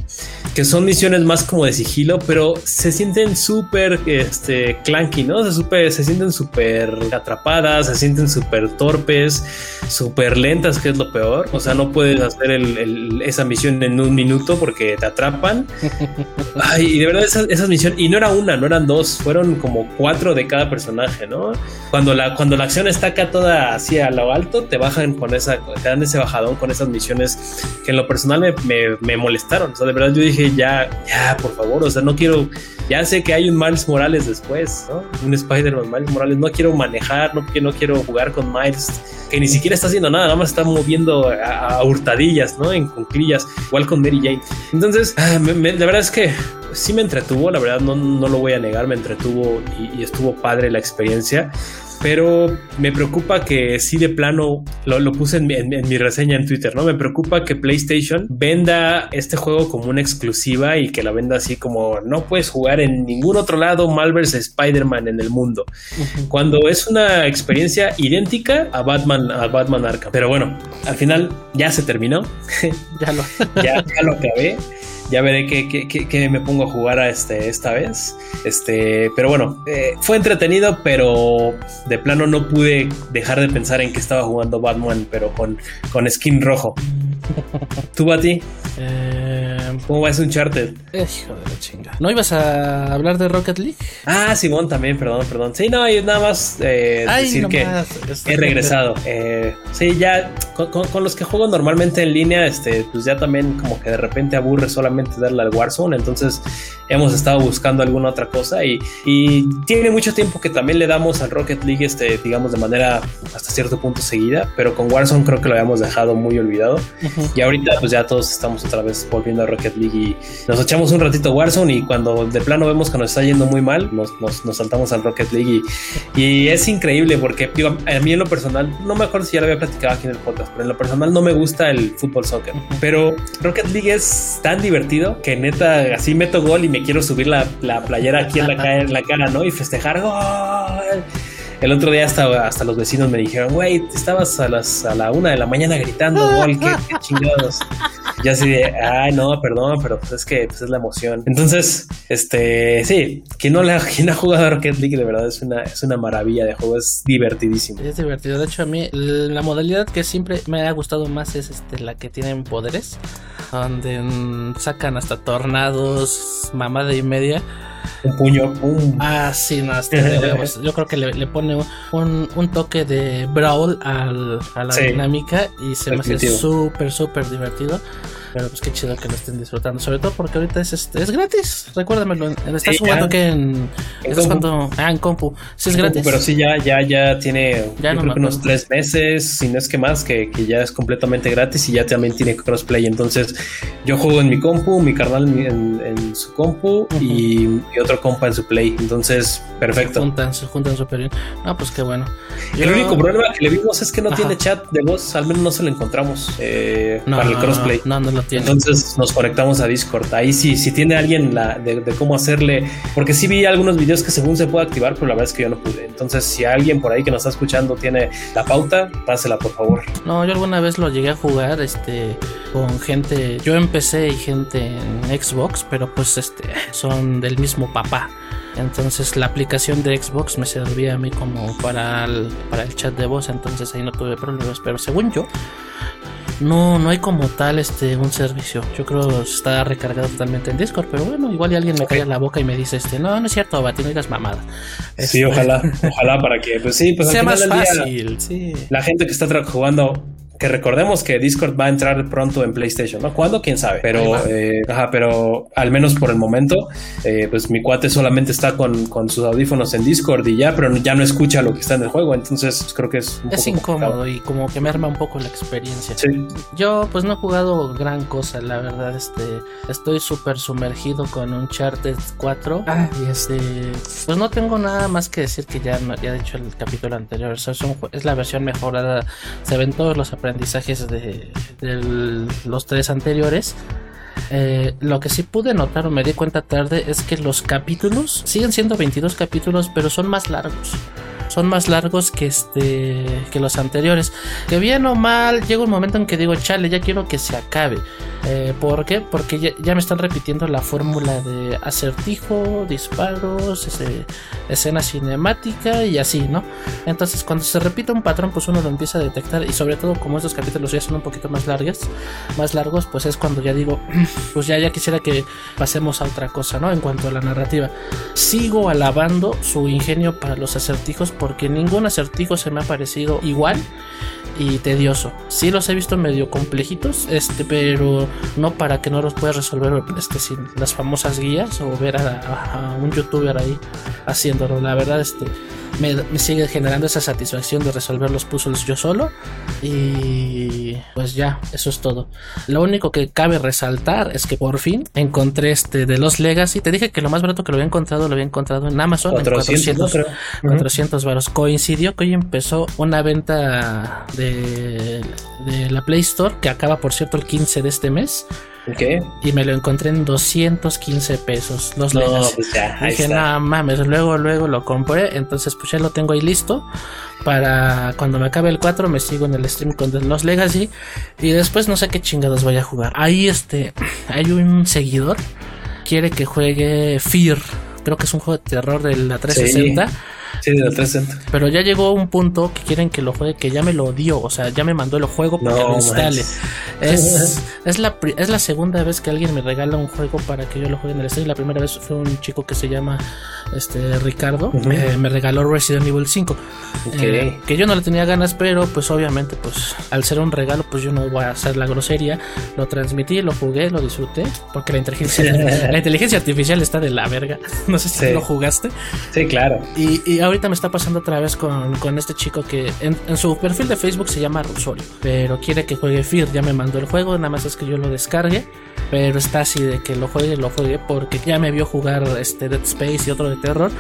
que son misiones más como de sigilo, pero se sienten súper este, clanky, ¿no? Se, super, se sienten súper atrapadas, se sienten súper torpes, súper lentas, que es lo peor. O sea, no puedes hacer esa misión en un minuto porque te atrapan. Ay, y de verdad esas, esas misiones, y no era una, no eran dos, fueron como cuatro de cada personaje, ¿no? Cuando la, cuando la acción está acá toda así a lo alto, te bajan con esa, te dan ese bajadón con esas misiones que en lo personal me, me, molestaron. O sea, de verdad yo dije, ya, ya, por favor, o sea, no quiero, ya sé que hay un Miles Morales después, ¿no? Un Spider-Man Miles Morales, no quiero manejar, no, no quiero jugar con Miles, que ni siquiera está haciendo nada, nada más está moviendo a, hurtadillas, ¿no? En conclillas, igual con Mary Jane. Entonces, ah, la verdad es que sí me entretuvo, la verdad no, no lo voy a negar, me entretuvo y, estuvo padre la experiencia pero me preocupa que sí de plano lo, puse en mi, reseña en Twitter, ¿no? Me preocupa que PlayStation venda este juego como una exclusiva y que la venda así como no puedes jugar en ningún otro lado Malverse Spider-Man en el mundo, cuando es una experiencia idéntica a Batman, a Batman Arkham. Pero bueno, al final ya se terminó, ya lo, ya, ya lo acabé ya veré qué, me pongo a jugar a este, esta vez. Este, pero bueno, eh, fue entretenido, pero de plano no pude dejar de pensar en que estaba jugando Batman, pero con, con skin rojo. ¿Tú, Bati? Eh, ¿Cómo va ese Uncharted? Hijo de la chinga. ¿No ibas a hablar de Rocket League? Ah, Simón también, perdón, perdón. Sí, no, nada más eh, decir que he regresado. Eh, sí, ya con, los que juego normalmente en línea, este, pues ya también como que de repente aburre solamente darle al Warzone. Entonces hemos estado buscando alguna otra cosa y, y tiene mucho tiempo que también le damos al Rocket League, este, digamos, de manera hasta cierto punto seguida, pero con Warzone creo que lo habíamos dejado muy olvidado. Y ahorita pues ya todos estamos otra vez volviendo a Rocket League y nos echamos un ratito Warzone y cuando de plano vemos que nos está yendo muy mal, nos, nos, saltamos al Rocket League y, y, es increíble porque digo, a mí en lo personal, no me acuerdo si ya lo había platicado aquí en el podcast, pero en lo personal no me gusta el fútbol soccer, pero Rocket League es tan divertido que neta así meto gol y me quiero subir la, la playera aquí en la, en la cara, ¿no? Y festejar gol. El otro día hasta, hasta los vecinos me dijeron, güey, estabas a las a la una de la mañana gritando, gol, qué, chingados. Ya así de, ay, no, perdón, pero pues es que pues es la emoción. Entonces, este, sí, quien no, le, quien ha jugado a Rocket League, de verdad es una, es una maravilla de juego, es divertidísimo. Es divertido. De hecho, a mí la modalidad que siempre me ha gustado más es este, la que tienen poderes, donde sacan hasta tornados, mamada y media un puño. Ah, sí, no, Yo creo que le, pone un, un, toque de brawl al, a la dinámica y se me hace súper, súper divertido. Pero pues qué chido que lo estén disfrutando. Sobre todo porque ahorita es este, es gratis. Recuérdamelo. Estás jugando que en. estás jugando. Ah, en compu. Sí es gratis. pero sí, ya, ya, ya tiene ya yo creo que unos tres meses, si no es que más, que, que, ya es completamente gratis y ya también tiene crossplay. Entonces, yo juego en mi compu, mi carnal en, en su compu y, otro compa en su play. Entonces, perfecto. Se juntan, se juntan súper bien. Ah, pues qué bueno. El único problema que le vimos es que no tiene chat de voz, al menos no se lo encontramos eh, para el crossplay. No, no, entonces nos conectamos a Discord. Ahí sí, si tiene alguien la, de, cómo hacerle, porque sí vi algunos videos que según se puede activar, pero la verdad es que yo no pude. Entonces, si alguien por ahí que nos está escuchando tiene la pauta, pásela por favor. No, yo alguna vez lo llegué a jugar este con gente, yo empecé y gente en Xbox, pero pues este son del mismo papá. Entonces la aplicación de Xbox me servía a mí como para para el chat de voz, entonces ahí no tuve problemas. Pero según yo, no, no hay como tal este un servicio. Yo creo que está recargado totalmente en Discord, pero bueno, igual y alguien me cae en la boca y me dice este, no, no es cierto, Bati, no digas mamada. Sí, ojalá, ojalá para que, pues sí, pues sea al más día, fácil, sí. la gente que está jugando que recordemos que Discord va a entrar pronto en PlayStation, ¿no? ¿Cuándo? ¿Quién sabe? Pero, eh, ajá, pero al menos por el momento, eh, pues mi cuate solamente está con, con sus audífonos en Discord y ya, pero ya no escucha lo que está en el juego, entonces pues, creo que es un Es poco incómodo y como que merma un poco la experiencia. complicado. Sí. Yo pues no he jugado gran cosa, la verdad, este estoy súper sumergido con Uncharted 4 Ah. y este pues no tengo nada más que decir que ya, ya he dicho el capítulo anterior, o sea, es, un es la versión mejorada, se ven todos los aprendizajes de, los tres anteriores. Eh, lo que sí pude notar o me di cuenta tarde es que los capítulos siguen siendo 22 capítulos, pero son más largos. Son más largos que este que los anteriores. Que bien o mal, llega un momento en que digo, chale, ya quiero que se acabe. Eh, ¿Por qué? Porque ya, me están repitiendo la fórmula de acertijo, disparos, ese- escena cinemática y así, ¿no? Entonces, cuando se repite un patrón, pues uno lo empieza a detectar. Y sobre todo, como estos capítulos ya son un poquito más largos, más largos, pues es cuando ya digo, pues ya, ya quisiera que pasemos a otra cosa, ¿no? En cuanto a la narrativa. Sigo alabando su ingenio para los acertijos porque ningún acertijo se me ha parecido igual y tedioso. Sí los he visto medio complejitos, este, pero no para que no los puedas resolver este, sin las famosas guías o ver a, a- a un youtuber ahí haciéndolo. La verdad, este, me, me sigue generando esa satisfacción de resolver los puzzles yo solo y pues ya, eso es todo. Lo único que cabe resaltar es que por fin encontré este de los Legacy. Te dije que lo más barato que lo había encontrado lo había encontrado en Amazon 400, en ¿no? 400, Creo. 400 varos. Coincidió que hoy empezó una venta de, de la Play Store que acaba por cierto el 15 de este mes Ok. y me lo encontré en 215 pesos. Los No, pues ya, ahí Dije, está. no mames, luego, luego lo compré. Entonces, pues ya lo tengo ahí listo. Para cuando me acabe el 4, me sigo en el stream con los Legacy. Y después no sé qué chingados voy a jugar. Ahí, este, hay un seguidor. Quiere que juegue Fear. Creo que es un juego de terror de la 360. Sí, de la 360. Pero ya llegó un punto que quieren que lo juegue, que ya me lo dio. O sea, ya me mandó el juego para que No lo instale. Es, es, la, es la segunda vez que alguien me regala un juego para que yo lo juegue en el stream. La primera vez fue un chico que se llama este Ricardo. Eh, me regaló Resident Evil 5. Ok. Eh, que yo no le tenía ganas, pero pues obviamente, pues al ser un regalo, pues yo no voy a hacer la grosería. Lo transmití, lo jugué, lo disfruté. Porque la inteligencia, la inteligencia artificial está de la verga. No sé si Sí. lo jugaste. Sí, claro. Y, y ahorita me está pasando otra vez con, con este chico que en, en su perfil de Facebook se llama Rosario, pero quiere que juegue Fear. Ya me mandó el juego, nada más es que yo lo descargue, pero está así de que lo juegue, lo juegue, porque ya me vio jugar este Dead Space y otro de terror.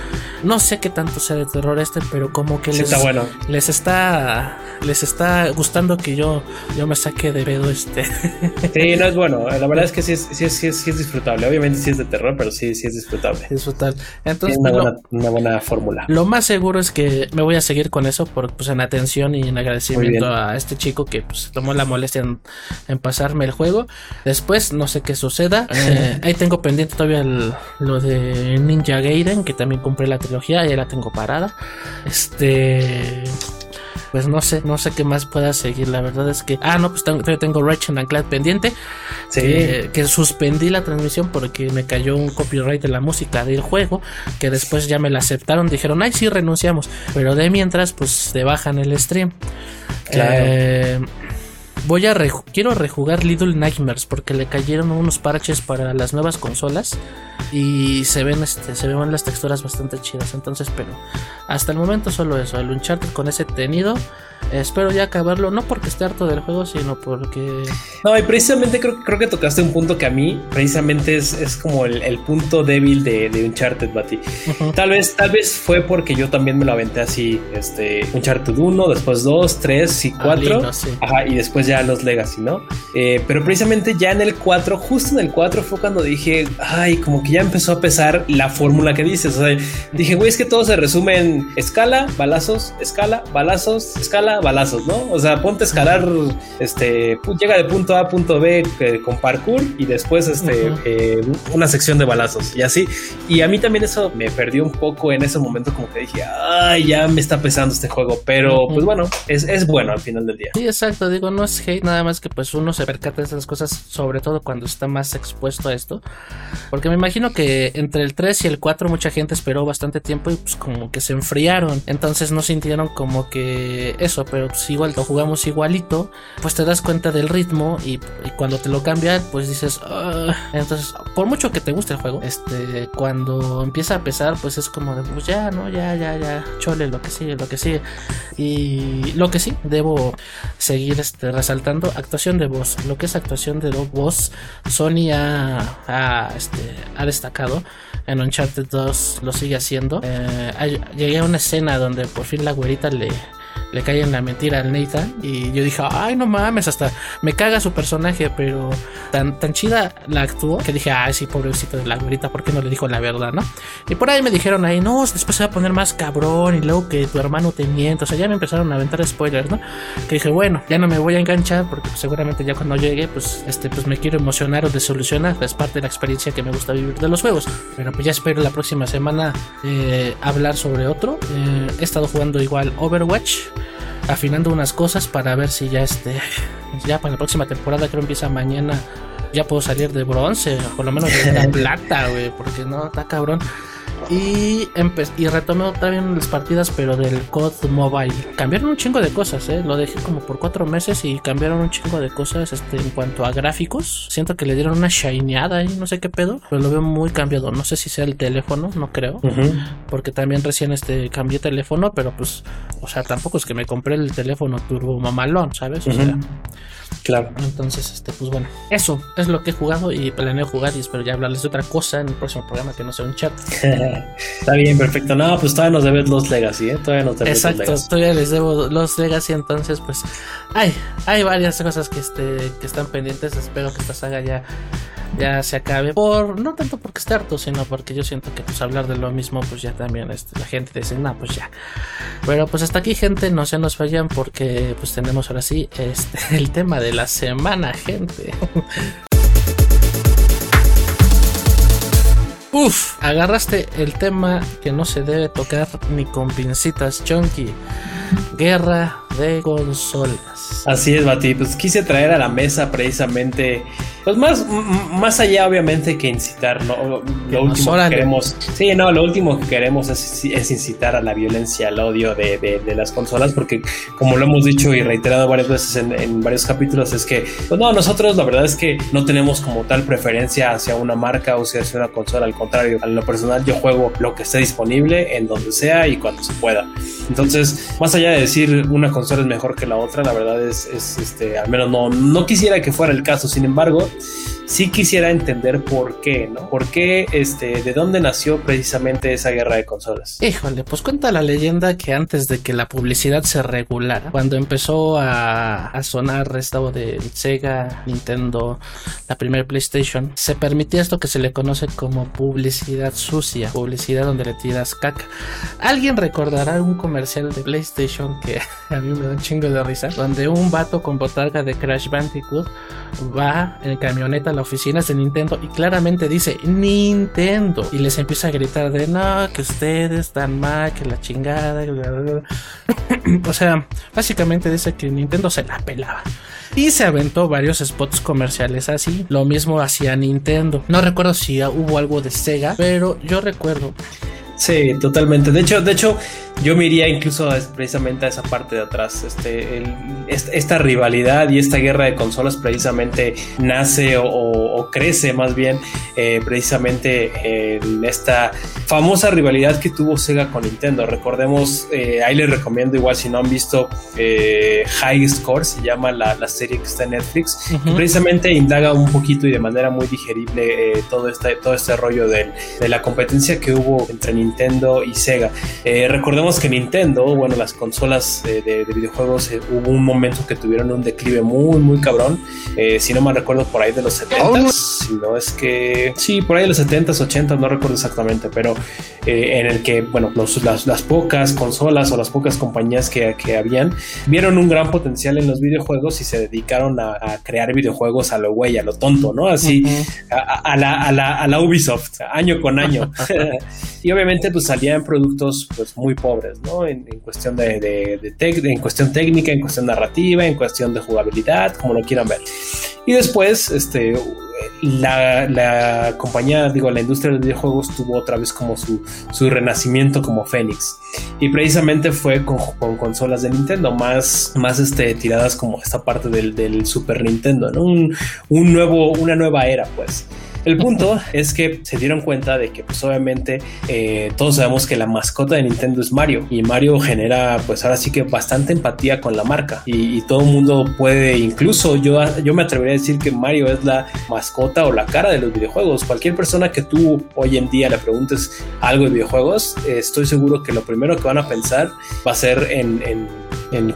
No sé qué tanto sea de terror este, pero como que Sí, les, está bueno. les está les está gustando que yo, yo me saque de pedo este. Sí, no es bueno. La verdad es que sí es, sí es, sí es, sí es disfrutable. Obviamente sí es de terror, pero sí, sí es disfrutable. disfrutar. Entonces, Tiene una lo- buena, una buena fórmula. Lo más seguro es que me voy a seguir con eso por, pues, en atención y en agradecimiento a este chico que pues, tomó la molestia en, en pasarme el juego. Después, no sé qué suceda. Eh, ahí tengo pendiente todavía el- lo de Ninja Gaiden, que también compré la trilogía, ya la tengo parada. Este. Pues no sé, no sé qué más pueda seguir. La verdad es que. Ah, no, pues tengo, tengo Ratchet and Clank pendiente. Sí. Que, que suspendí la transmisión porque me cayó un copyright de la música del juego. Que después ya me la aceptaron. Dijeron, ay, sí, renunciamos. Pero de mientras, pues te bajan el stream. Claro. Eh, voy a quiero rejugar Little Nightmares porque le cayeron unos parches para las nuevas consolas y se ven este se ven las texturas bastante chidas entonces pero hasta el momento solo eso el Uncharted con ese tenido espero ya acabarlo no porque esté harto del juego sino porque No, y precisamente creo, creo que tocaste un punto que a mí precisamente es, es como el, el punto débil de, de Uncharted, Bati. Ujú. Tal vez, tal vez fue porque yo también me lo aventé así, este, Uncharted 1, después 2, 3 y 4. lindo, sí. Ajá, y después ya los Legacy, ¿no? Eh, pero precisamente ya en el 4, justo en el 4 fue cuando dije, ay, como que ya empezó a pesar la fórmula que dices. O sea, dije, güey, es que todo se resume en escala, balazos, escala, balazos, escala, balazos, ¿no? O sea, ponte a escalar, este, llega de punto A a punto B eh, con parkour y después, este, eh, una sección de balazos y así. Y a mí también eso me perdió un poco en ese momento, como que dije, ay, ya me está pesando este juego, pero pues bueno, es, es bueno al final del día. Sí, exacto, digo, no es hate, nada más que pues uno se percata de esas cosas, sobre todo cuando está más expuesto a esto. Porque me imagino que entre el 3 y el 4 mucha gente esperó bastante tiempo y pues como que se enfriaron. Entonces no sintieron como que pero pues igual lo jugamos igualito, pues te das cuenta del ritmo y, cuando te lo cambian, pues dices, entonces por mucho que te guste el juego, este, cuando empieza a pesar, pues es como de, pues ya, no, ya, ya, ya, chole, lo que sigue, lo que sigue. Y lo que sí, debo seguir este, resaltando, actuación de voz. Lo que es actuación de voz, Sony ha, este, ha destacado. En Uncharted 2 lo sigue haciendo. Eh, llegué a una escena donde por fin la güerita le, le cae en la mentira al Nathan. Y yo dije, ay, no mames, hasta me caga su personaje, pero tan, tan chida la actuó que dije, ay, sí, pobrecito de la güerita, ¿por qué no le dijo la verdad, no? Y por ahí me dijeron ahí, no, después se va a poner más cabrón y luego que tu hermano te miente. O sea, ya me empezaron a aventar spoilers, ¿no? Que dije, bueno, ya no me voy a enganchar porque seguramente ya cuando llegue, pues, este, pues me quiero emocionar o desolucionar. Es parte de la experiencia que me gusta vivir de los juegos. Pero pues ya espero la próxima semana eh, hablar sobre otro. Eh, he estado jugando igual Overwatch afinando unas cosas para ver si ya este ya para la próxima temporada creo empieza mañana ya puedo salir de bronce o por lo menos de la plata güey porque no está cabrón y, y retomé vez las partidas, pero del COD Mobile. Cambiaron un chingo de cosas, ¿eh? Lo dejé como por cuatro meses y cambiaron un chingo de cosas este, en cuanto a gráficos. Siento que le dieron una shineada ahí, no sé qué pedo, pero lo veo muy cambiado. No sé si sea el teléfono, no creo. Porque también recién este, cambié teléfono, pero pues, o sea, tampoco es que me compré el teléfono turbo mamalón, ¿sabes? O sea, Claro. Entonces, este, pues bueno, eso es lo que he jugado y planeo jugar y espero ya hablarles de otra cosa en el próximo programa que no sea un chat. Está bien, perfecto. No, pues todavía nos debes los Legacy, ¿eh? Todavía nos debes Exacto, los todavía les debo los Legacy, entonces pues hay, hay varias cosas que, este, que están pendientes. Espero que esta saga ya ya se acabe. Por, no tanto porque esté harto, sino porque yo siento que pues hablar de lo mismo, pues ya también este, la gente dice, no, pues ya. Pero pues hasta aquí, gente, no se nos vayan porque pues tenemos ahora sí este, el tema de la semana, gente. Uf, agarraste el tema que no se debe tocar ni con pincitas, Chunky. Guerra de consolas. Así es, Bati. Pues quise traer a la mesa precisamente, pues más, más allá obviamente que incitar, ¿no? Lo último que queremos, sí, no, lo último que queremos es, incitar a la violencia, al odio de, las consolas, porque como lo hemos dicho y reiterado varias veces en, varios capítulos, es que, pues no, nosotros la verdad es que no tenemos como tal preferencia hacia una marca o hacia una consola, al contrario, a lo personal yo juego lo que esté disponible en donde sea y cuando se pueda. Entonces, más allá de decir una consola es mejor que la otra, la verdad es, es este, al menos no, no quisiera que fuera el caso. Sin embargo, sí quisiera entender por qué, ¿no? ¿Por qué, este, de dónde nació precisamente esa guerra de consolas? Híjole, pues cuenta la leyenda que antes de que la publicidad se regulara, cuando empezó a, a sonar estado de Sega, Nintendo, la primera PlayStation, se permitía esto que se le conoce como publicidad sucia, publicidad donde le tiras caca. ¿Alguien recordará un comercial de PlayStation que a mí me da un chingo de risa? Donde un vato con botarga de Crash Bandicoot va en camioneta la oficina de Nintendo y claramente dice Nintendo y les empieza a gritar de no, que ustedes están mal, que la chingada. o sea, básicamente dice que Nintendo se la pelaba. Y se aventó varios spots comerciales así. Lo mismo hacía Nintendo. No recuerdo si hubo algo de Sega, pero yo recuerdo Sí, totalmente. De hecho, de hecho, yo me iría incluso precisamente a esa parte de atrás. Este, esta rivalidad y esta guerra de consolas precisamente nace o, crece más bien eh, precisamente en esta famosa rivalidad que tuvo Sega con Nintendo. Recordemos, eh, ahí les recomiendo igual si no han visto eh, High Score, se llama la, serie que está en Netflix, que precisamente indaga un poquito y de manera muy digerible todo, este, todo este rollo de, de la competencia que hubo entre Nintendo y Sega. recordemos recordemos que Nintendo, bueno, las consolas de, videojuegos, eh, hubo un momento que tuvieron un declive muy, muy cabrón. Eh, si no me recuerdo, por ahí de los 70 si no es que. Sí, por ahí de los 70s, 80 no recuerdo exactamente, pero en el que, bueno, las, pocas consolas o las pocas compañías que, que, habían vieron un gran potencial en los videojuegos y se dedicaron a, crear videojuegos a lo güey, a lo tonto, ¿no? Así, a, la, a, la, a la Ubisoft, año con año. y obviamente, pues salían productos pues muy pobres, ¿no? En, cuestión de, de, en cuestión técnica, en cuestión narrativa, en cuestión de jugabilidad, como lo quieran ver. Y después, este, la, la, compañía, digo, la industria de videojuegos tuvo otra vez como su, su renacimiento como Fénix. Y precisamente fue con, con, consolas de Nintendo, más, más este, tiradas como esta parte del, del Super Nintendo, ¿no? Un, un, nuevo, una nueva era, pues. El punto es que se dieron cuenta de que pues obviamente eh, todos sabemos que la mascota de Nintendo es Mario y Mario genera pues ahora sí que bastante empatía con la marca y, todo el mundo puede, incluso yo, yo me atrevería a decir que Mario es la mascota o la cara de los videojuegos. Cualquier persona que tú hoy en día le preguntes algo de videojuegos, eh, estoy seguro que lo primero que van a pensar va a ser en,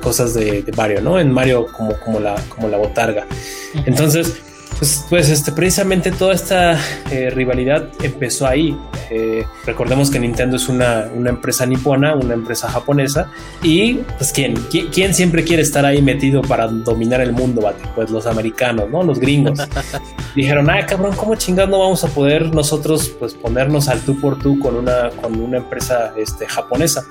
cosas de, Mario, ¿no? En Mario como, como, la, como la botarga. Entonces, pues, pues, este, precisamente toda esta eh, rivalidad empezó ahí. Eh, recordemos que Nintendo es una, empresa nipona, una empresa japonesa. Y pues ¿quién? ¿quién? siempre quiere estar ahí metido para dominar el mundo? Pues los americanos, ¿no? Los gringos. Dijeron, ah, cabrón, ¿cómo chingados no vamos a poder nosotros pues ponernos al tú por tú con una, con una empresa este, japonesa?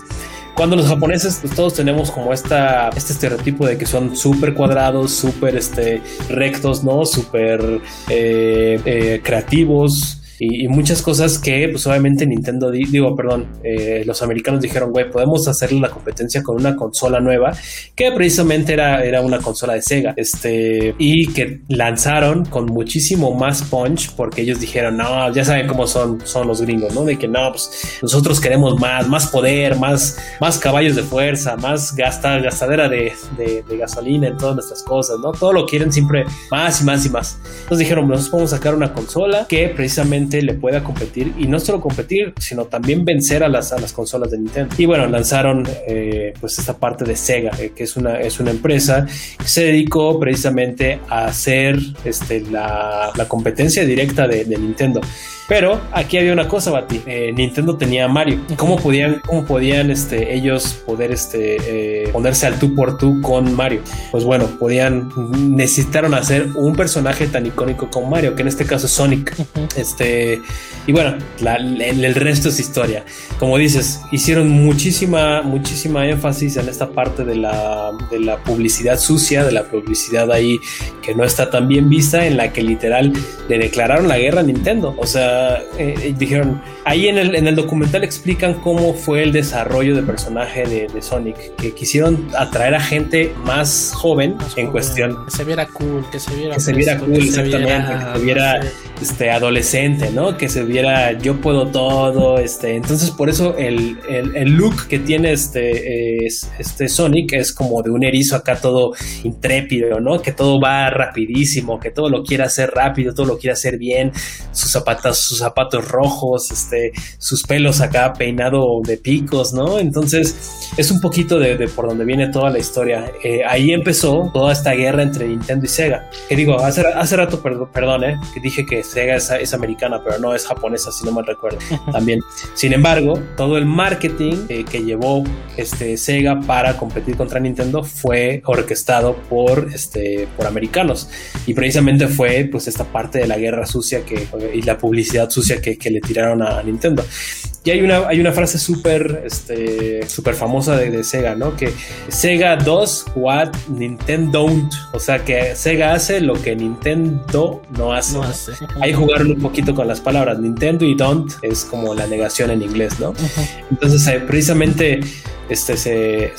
Cuando los japoneses, pues todos tenemos como esta, este estereotipo de que son súper cuadrados, súper este, rectos, ¿no? Súper eh, eh, creativos, y, muchas cosas que pues obviamente Nintendo, digo, perdón, eh, los americanos dijeron, güey, podemos hacerle la competencia con una consola nueva, que precisamente era, era una consola de Sega, este, y que lanzaron con muchísimo más punch porque ellos dijeron, no, ya saben cómo son, son los gringos, ¿no? De que no, pues nosotros queremos más, más poder, más, más caballos de fuerza, más gasta, gastadera de, de, de gasolina en todas nuestras cosas, ¿no? Todo lo quieren siempre más y más y más. Entonces dijeron, nosotros podemos sacar una consola que precisamente le pueda competir y no solo competir, sino también vencer a las, a las consolas de Nintendo. Y bueno, lanzaron eh, pues esta parte de Sega, eh, que es una, es una empresa que se dedicó precisamente a hacer este, la, la competencia directa de, de Nintendo. Pero aquí había una cosa, Bati. Eh, Nintendo tenía Mario. ¿Cómo podían, cómo podían este, ellos poder este, eh, ponerse al tú por tú con Mario? Pues bueno, podían, necesitaron hacer un personaje tan icónico como Mario, que en este caso es Sonic. Este, y bueno, el, resto es historia. Como dices, hicieron muchísima, muchísima énfasis en esta parte de la, de la publicidad sucia, de la publicidad ahí que no está tan bien vista, en la que literal le declararon la guerra a Nintendo. O sea, eh, dijeron, ahí en el, en el documental explican cómo fue el desarrollo de personaje de, Sonic, que quisieron atraer a gente más joven en cuestión. Que se viera cool, que se viera, que se viera cool, exactamente, que se viera este, adolescente, ¿no? Que se viera yo puedo todo, este, entonces por eso el, el, look que tiene este, este Sonic es como de un erizo acá todo intrépido, ¿no? Que todo va rapidísimo, que todo lo quiere hacer rápido, todo lo quiere hacer bien, sus zapatos, sus zapatos rojos, este, sus pelos acá peinado de picos, ¿no? Entonces es un poquito de, por donde viene toda la historia. Eh, ahí empezó toda esta guerra entre Nintendo y Sega. Que digo, hace, hace rato, perdón, perdón eh, que dije que Sega es, americana, pero no es japonesa, si no me recuerdo. También. Sin embargo, todo el marketing eh, que llevó este, Sega para competir contra Nintendo fue orquestado por, este, por americanos. Y precisamente fue pues esta parte de la guerra sucia que, y la publicidad sucia que, que le tiraron a Nintendo. Y hay una, hay una frase súper este, super famosa de, Sega, ¿no? Que Sega does what Nintendo don't. O sea, que Sega hace lo que Nintendo no hace. Ahí jugaron un poquito con las palabras. Nintendo y don't es como la negación en inglés, ¿no? Entonces, eh, precisamente este, se,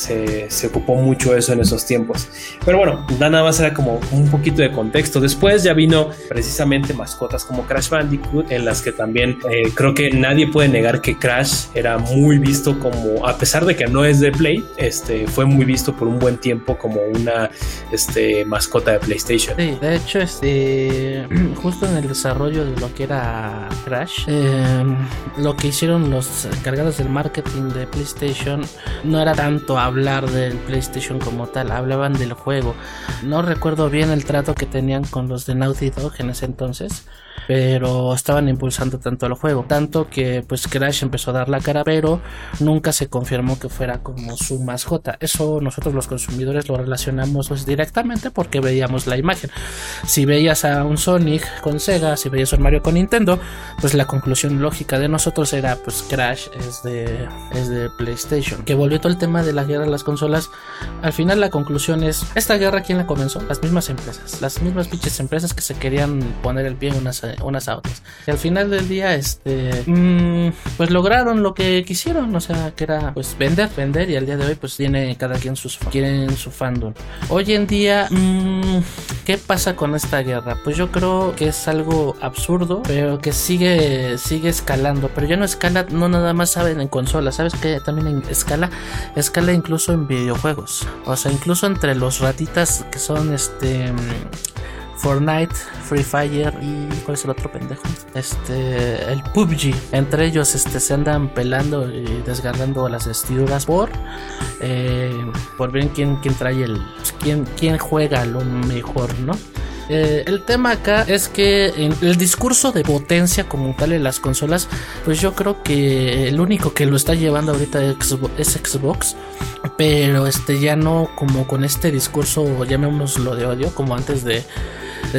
se, ocupó mucho eso en esos tiempos. Pero bueno, nada más era como un poquito de contexto. Después ya vino precisamente mascotas como Crash Bandicoot, en que también eh, creo que nadie puede negar que Crash era muy visto como, a pesar de que no es de Play, este, fue muy visto por un buen tiempo como una este, mascota de PlayStation. Sí, de hecho, este, justo en el desarrollo de lo que era Crash, em, lo que hicieron los encargados del marketing de PlayStation no era tanto hablar del PlayStation como tal, hablaban del juego. No recuerdo bien el trato que tenían con los de Naughty Dog en ese entonces, pero estaban impulsando tanto el juego, tanto que pues Crash empezó a dar la cara, pero nunca se confirmó que fuera como su mascota. Eso nosotros los consumidores lo relacionamos pues, directamente porque veíamos la imagen. Si veías a un Sonic con Sega, si veías a un Mario con Nintendo, pues la conclusión lógica de nosotros era pues Crash es de es de PlayStation. Que volvió todo el tema de la guerra de las consolas. Al final la conclusión es esta guerra quién la comenzó? Las mismas empresas, las mismas pinches empresas que se querían poner el pie en unas unas a otras. Y al final del día, este, mm, pues lograron lo que quisieron, o sea, que era pues vender, vender y al día de hoy pues tiene cada quien sus quieren su fandom. Hoy en día, mm, ¿qué pasa con esta guerra? Pues yo creo que es algo absurdo, pero que sigue sigue escalando, pero ya no escala no nada más saben en consolas, sabes que también escala escala incluso en videojuegos. O sea, incluso entre los ratitas que son este Fortnite, Free Fire y ¿cuál es el otro pendejo? Este, el PUBG. Entre ellos este, se andan pelando y desgarrando las vestiduras por eh, por ver quién, quién trae el quién, quién juega lo mejor, ¿no? Eh, el tema acá es que en el discurso de potencia como tal en las consolas, pues yo creo que el único que lo está llevando ahorita es Xbox, pero este ya no como con este discurso, llamémoslo de odio, como antes de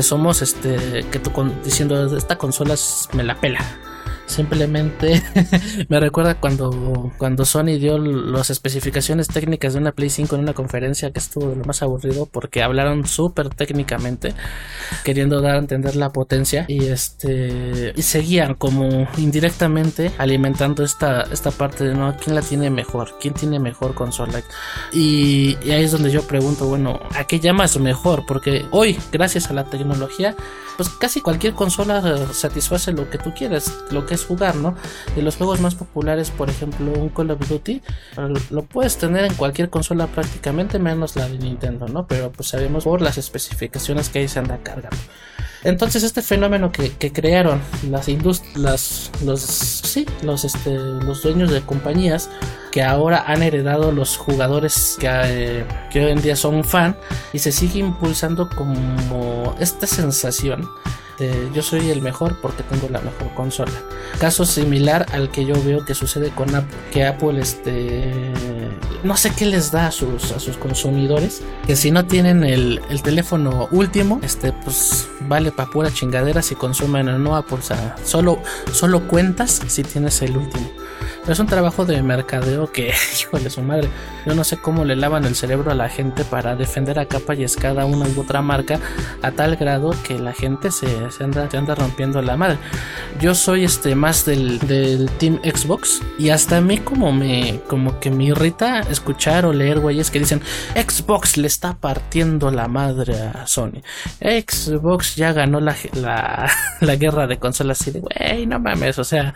somos este que tú diciendo esta consola me la pela Simplemente me recuerda cuando, cuando Sony dio las especificaciones técnicas de una Play 5 en una conferencia que estuvo lo más aburrido porque hablaron súper técnicamente, queriendo dar a entender la potencia y este y seguían como indirectamente alimentando esta, esta parte de no, ¿quién la tiene mejor? ¿Quién tiene mejor consola? Y, y ahí es donde yo pregunto, bueno, ¿a qué llamas mejor? Porque hoy, gracias a la tecnología, pues casi cualquier consola satisface lo que tú quieres, lo que es jugar, ¿no? Y los juegos más populares, por ejemplo, un Call of Duty, lo puedes tener en cualquier consola prácticamente, menos la de Nintendo, ¿no? Pero pues sabemos por las especificaciones que ahí se anda cargando. Entonces este fenómeno que, crearon las industrias, los, sí, los, este, los dueños de compañías que ahora han heredado los jugadores que, eh, que hoy en día son fan y se sigue impulsando como esta sensación este, yo soy el mejor porque tengo la mejor consola. Caso similar al que yo veo que sucede con Apple, que Apple este no sé qué les da a sus, a sus consumidores, que si no tienen el, teléfono último, este pues vale para pura chingadera si consumen o no Apple, o sea, solo, solo cuentas si tienes el último es un trabajo de mercadeo que, híjole su madre, yo no sé cómo le lavan el cerebro a la gente para defender a capa y escada una u otra marca a tal grado que la gente se, anda, se anda rompiendo la madre. Yo soy este más del, del Team Xbox y hasta a mí como me como que me irrita escuchar o leer güeyes que dicen Xbox le está partiendo la madre a Sony. Xbox ya ganó la, la, la guerra de consolas y de güey, no mames, o sea,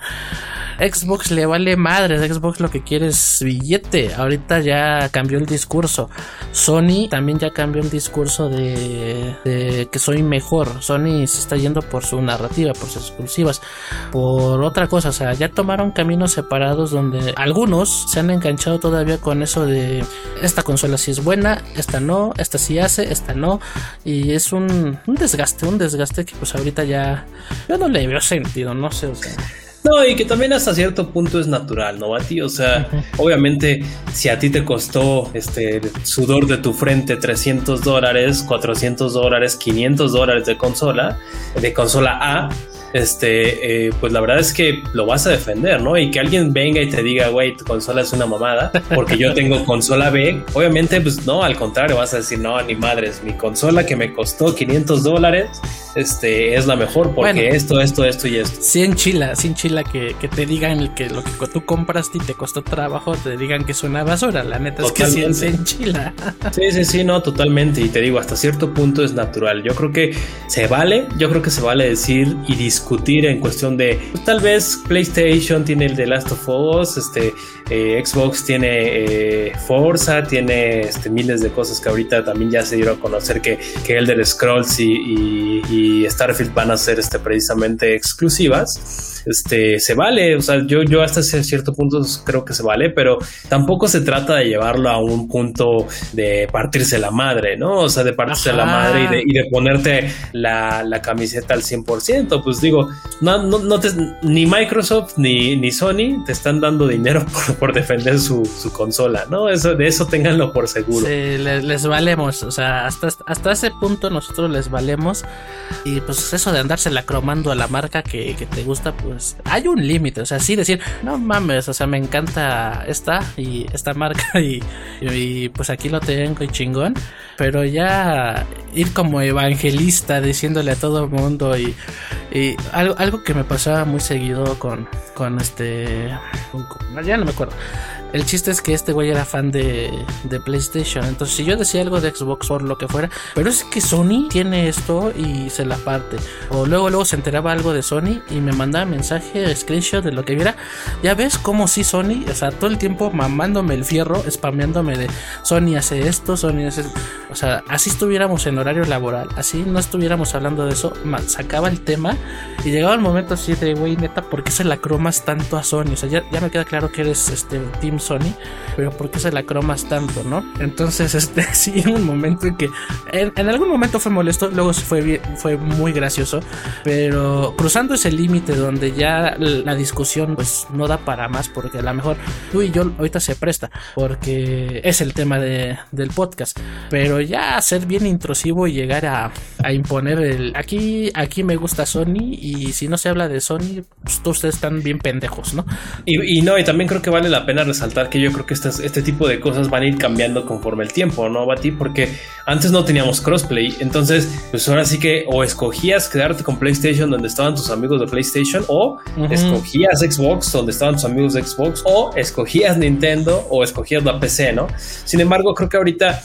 Xbox le vale madres, Xbox lo que quiere es billete. Ahorita ya cambió el discurso. Sony también ya cambió el discurso de, de, que soy mejor. Sony se está yendo por su narrativa, por sus exclusivas, por otra cosa. O sea, ya tomaron caminos separados donde algunos se han enganchado todavía con eso de esta consola sí es buena, esta no, esta sí hace, esta no. Y es un, un desgaste, un desgaste que pues ahorita ya yo no le veo sentido, no sé, o sea. No, y que también hasta cierto punto es natural, ¿no, Bati? O sea, obviamente, si a ti te costó este sudor de tu frente 300 dólares, 400 dólares, 500 dólares de consola, de consola A, este, eh, pues la verdad es que lo vas a defender, ¿no? Y que alguien venga y te diga, güey, tu consola es una mamada, porque yo tengo consola B, obviamente, pues no, al contrario, vas a decir, no, ni madres, mi consola que me costó 500 dólares, este, es la mejor porque esto, esto, esto y esto. Sin chila, sin chila que, que te digan que lo que tú compraste y te costó trabajo, te digan que es una basura, la neta es que sí, en chila. Sí, sí, sí, no, totalmente, y te digo, hasta cierto punto es natural, yo creo que se vale, yo creo que se vale decir y discutir en cuestión de, tal vez PlayStation tiene el de Last of Us, este, eh, Xbox tiene eh, Forza, tiene este, miles de cosas que ahorita también ya se dieron a conocer que, que Elder Scrolls y, y, Starfield van a ser este, precisamente exclusivas. Este, se vale, o sea, yo, yo hasta cierto punto creo que se vale, pero tampoco se trata de llevarlo a un punto de partirse la madre, ¿no? O sea, de partirse la madre y de, y de ponerte la, la, camiseta al 100%. Pues digo, no, no, no te, ni Microsoft ni, ni Sony te están dando dinero por por defender su, su, consola, ¿no? Eso, de eso ténganlo por seguro. Sí, les, valemos, o sea, hasta, hasta ese punto nosotros les valemos. Y pues eso de andársela cromando a la marca que, que te gusta, pues hay un límite, o sea, sí decir, no mames, o sea, me encanta esta y esta marca y, pues aquí lo tengo y chingón, pero ya ir como evangelista diciéndole a todo el mundo y, y algo, algo que me pasaba muy seguido con, con este, ya no me acuerdo el chiste es que este güey era fan de, de, PlayStation. Entonces, si yo decía algo de Xbox o lo que fuera, pero es que Sony tiene esto y se la parte. O luego, luego se enteraba algo de Sony y me mandaba mensaje, screenshot de lo que viera. Ya ves cómo sí Sony, o sea, todo el tiempo mamándome el fierro, spameándome de Sony hace esto, Sony hace. O sea, así estuviéramos en horario laboral, así no estuviéramos hablando de eso, sacaba el tema y llegaba el momento así de, güey, neta, ¿por qué se la cromas tanto a Sony? O sea, ya, ya me queda claro que eres este Team Sony, pero ¿por qué se la cromas tanto, no? Entonces, este, sí, en un momento en que, en, algún momento fue molesto, luego fue, fue muy gracioso, pero cruzando ese límite donde ya la discusión pues no da para más, porque a lo mejor tú y yo ahorita se presta, porque es el tema de, del podcast, pero ya ser bien intrusivo y llegar a, a imponer el, aquí, aquí me gusta Sony y si no se habla de Sony, pues todos ustedes están bien pendejos, ¿no? Y, y no, y también creo que vale la pena resaltar que yo creo que este tipo de cosas van a ir cambiando conforme el tiempo, ¿no, Bati? Porque antes no teníamos crossplay, entonces, pues ahora sí que o escogías quedarte con PlayStation donde estaban tus amigos de PlayStation, o escogías Xbox donde estaban tus amigos de Xbox, o escogías Nintendo o escogías la PC, ¿no? Sin embargo, creo que ahorita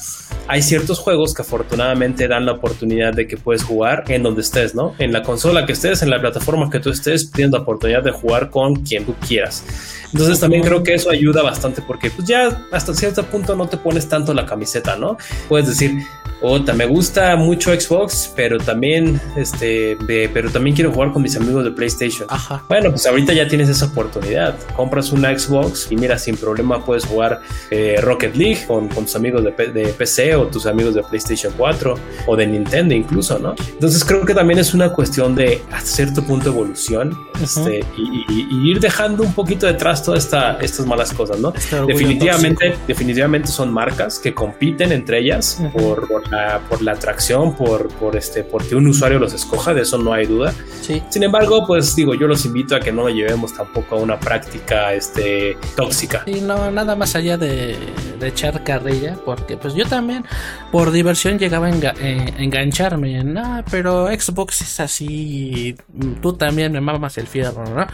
hay ciertos juegos que afortunadamente dan la oportunidad de que puedes jugar en donde estés, ¿no? En la consola que estés, en la plataforma que tú estés, tienes la oportunidad de jugar con quien tú quieras. Entonces también creo que eso ayuda bastante porque pues ya hasta cierto punto no te pones tanto la camiseta, ¿no? Puedes decir, Otra, me gusta mucho Xbox, pero también, este, pero también quiero jugar con mis amigos de PlayStation. Ajá. Bueno, pues ahorita ya tienes esa oportunidad. Compras una Xbox y mira, sin problema puedes jugar eh, Rocket League con, con, tus amigos de, de, PC o tus amigos de PlayStation 4 o de Nintendo incluso, ¿no? Entonces creo que también es una cuestión de a cierto punto evolución este, y, y, ir dejando un poquito detrás todas esta, estas malas cosas, ¿no? Definitivamente, definitivamente son marcas que compiten entre ellas por, la, por la atracción, por, por este, porque un usuario los escoja, de eso no hay duda. Sí. Sin embargo, pues digo, yo los invito a que no lo llevemos tampoco a una práctica este, tóxica. Y no, nada más allá de, de echar carrilla, porque pues yo también por diversión llegaba a eh, engancharme en, ah, pero Xbox es así, tú también me mamas el fierro, ¿no?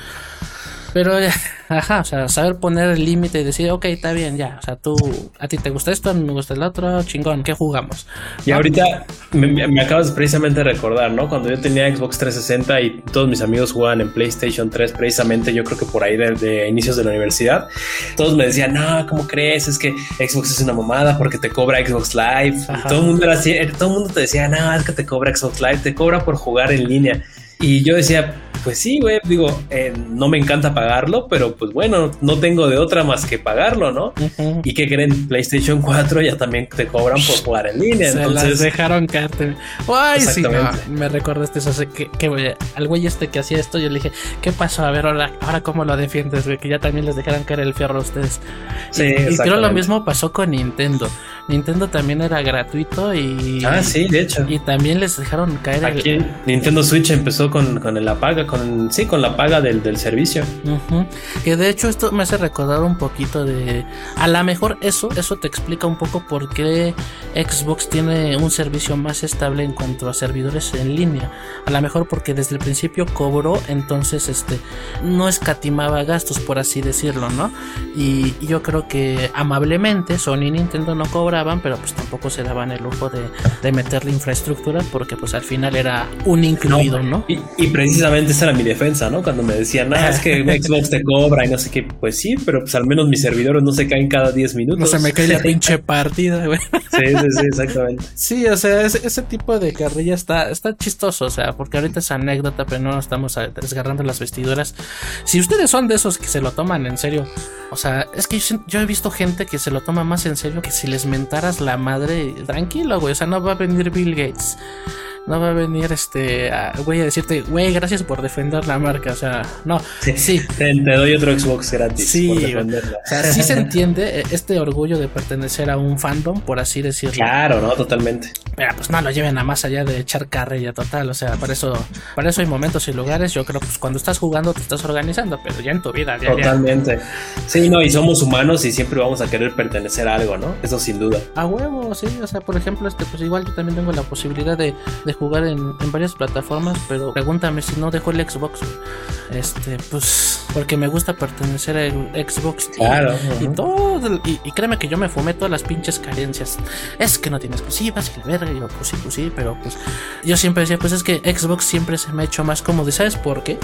Pero, ajá, o sea, saber poner el límite y decir, ok, está bien, ya. O sea, tú, a ti te gusta esto, a mí me gusta el otro, chingón, ¿qué jugamos? Y ahorita me, acabas precisamente de recordar, ¿no? Cuando yo tenía Xbox 360 y todos mis amigos jugaban en PlayStation 3, precisamente yo creo que por ahí de, inicios de la universidad, todos me decían, no, ¿cómo crees? Es que Xbox es una mamada porque te cobra Xbox Live. todo el mundo era así, todo el mundo te decía, no, es que te cobra Xbox Live, te cobra por jugar en línea. Y yo decía, pues sí, güey, digo, eh, no me encanta pagarlo, pero pues bueno, no tengo de otra más que pagarlo, ¿no? Y que creen, PlayStation 4 ya también te cobran por jugar en línea. Se entonces las dejaron caerte. Ay, sí, me recordaste eso, que, que al güey este que hacía esto, yo le dije, ¿qué pasó? A ver, ahora, ahora cómo lo defiendes, güey, que ya también les dejaron caer el fierro a ustedes. Sí, y, y creo lo mismo pasó con Nintendo. Nintendo también era gratuito y. Ah, sí, de hecho. Y también les dejaron caer. Aquí Nintendo Switch empezó con, con la paga, con sí, con la paga del, del servicio. Que de hecho esto me hace recordar un poquito de. A lo mejor eso, eso te explica un poco por qué Xbox tiene un servicio más estable en cuanto a servidores en línea. A lo mejor porque desde el principio cobró, entonces este no escatimaba gastos, por así decirlo, ¿no? Y, yo creo que amablemente Sony y Nintendo no cobraban, pero pues tampoco se daban el lujo de, de meterle infraestructura porque pues al final era un incluido, ¿no? Y, precisamente esa era mi defensa, ¿no? Cuando me decían, ah, es que Xbox te cobra y no sé qué, pues sí, pero pues al menos mis servidores no se caen cada 10 minutos. No se me cae la pinche partida, güey. Sí, sí, sí, exactamente. Sí, o sea, ese, tipo de carrilla está, está chistoso, o sea, porque ahorita es anécdota, pero no estamos desgarrando las vestiduras. Si ustedes son de esos que se lo toman en serio, o sea, es que yo, he visto gente que se lo toma más en serio que si les mentaras la madre, tranquilo, güey, o sea, no va a venir Bill Gates no va a venir este güey a decirte, güey, gracias por defender la marca. O sea, no, sí. Te, doy otro Xbox gratis sí, por defenderla. O sea, sí se entiende eh, este orgullo de pertenecer a un fandom, por así decirlo. Claro, no, totalmente. Pero pues no lo lleven a más allá de echar carrilla total. O sea, para eso, para eso hay momentos y lugares. Yo creo pues cuando estás jugando te estás organizando, pero ya en tu vida. Totalmente. Sí, no, y somos humanos y siempre vamos a querer pertenecer a algo, ¿no? Eso sin duda. A huevo, sí. O sea, por ejemplo, este, pues igual yo también tengo la posibilidad de jugar en, varias plataformas, pero pregúntame si no dejo el Xbox. Este, pues, porque me gusta pertenecer al Xbox. Claro. Y, todo. Y, créeme que yo me fumé todas las pinches carencias. Es que no tienes exclusivas y la verga. Y yo, pues sí, pues sí, pero pues. Yo siempre decía, pues es que Xbox siempre se me ha hecho más cómodo. ¿Y sabes por qué?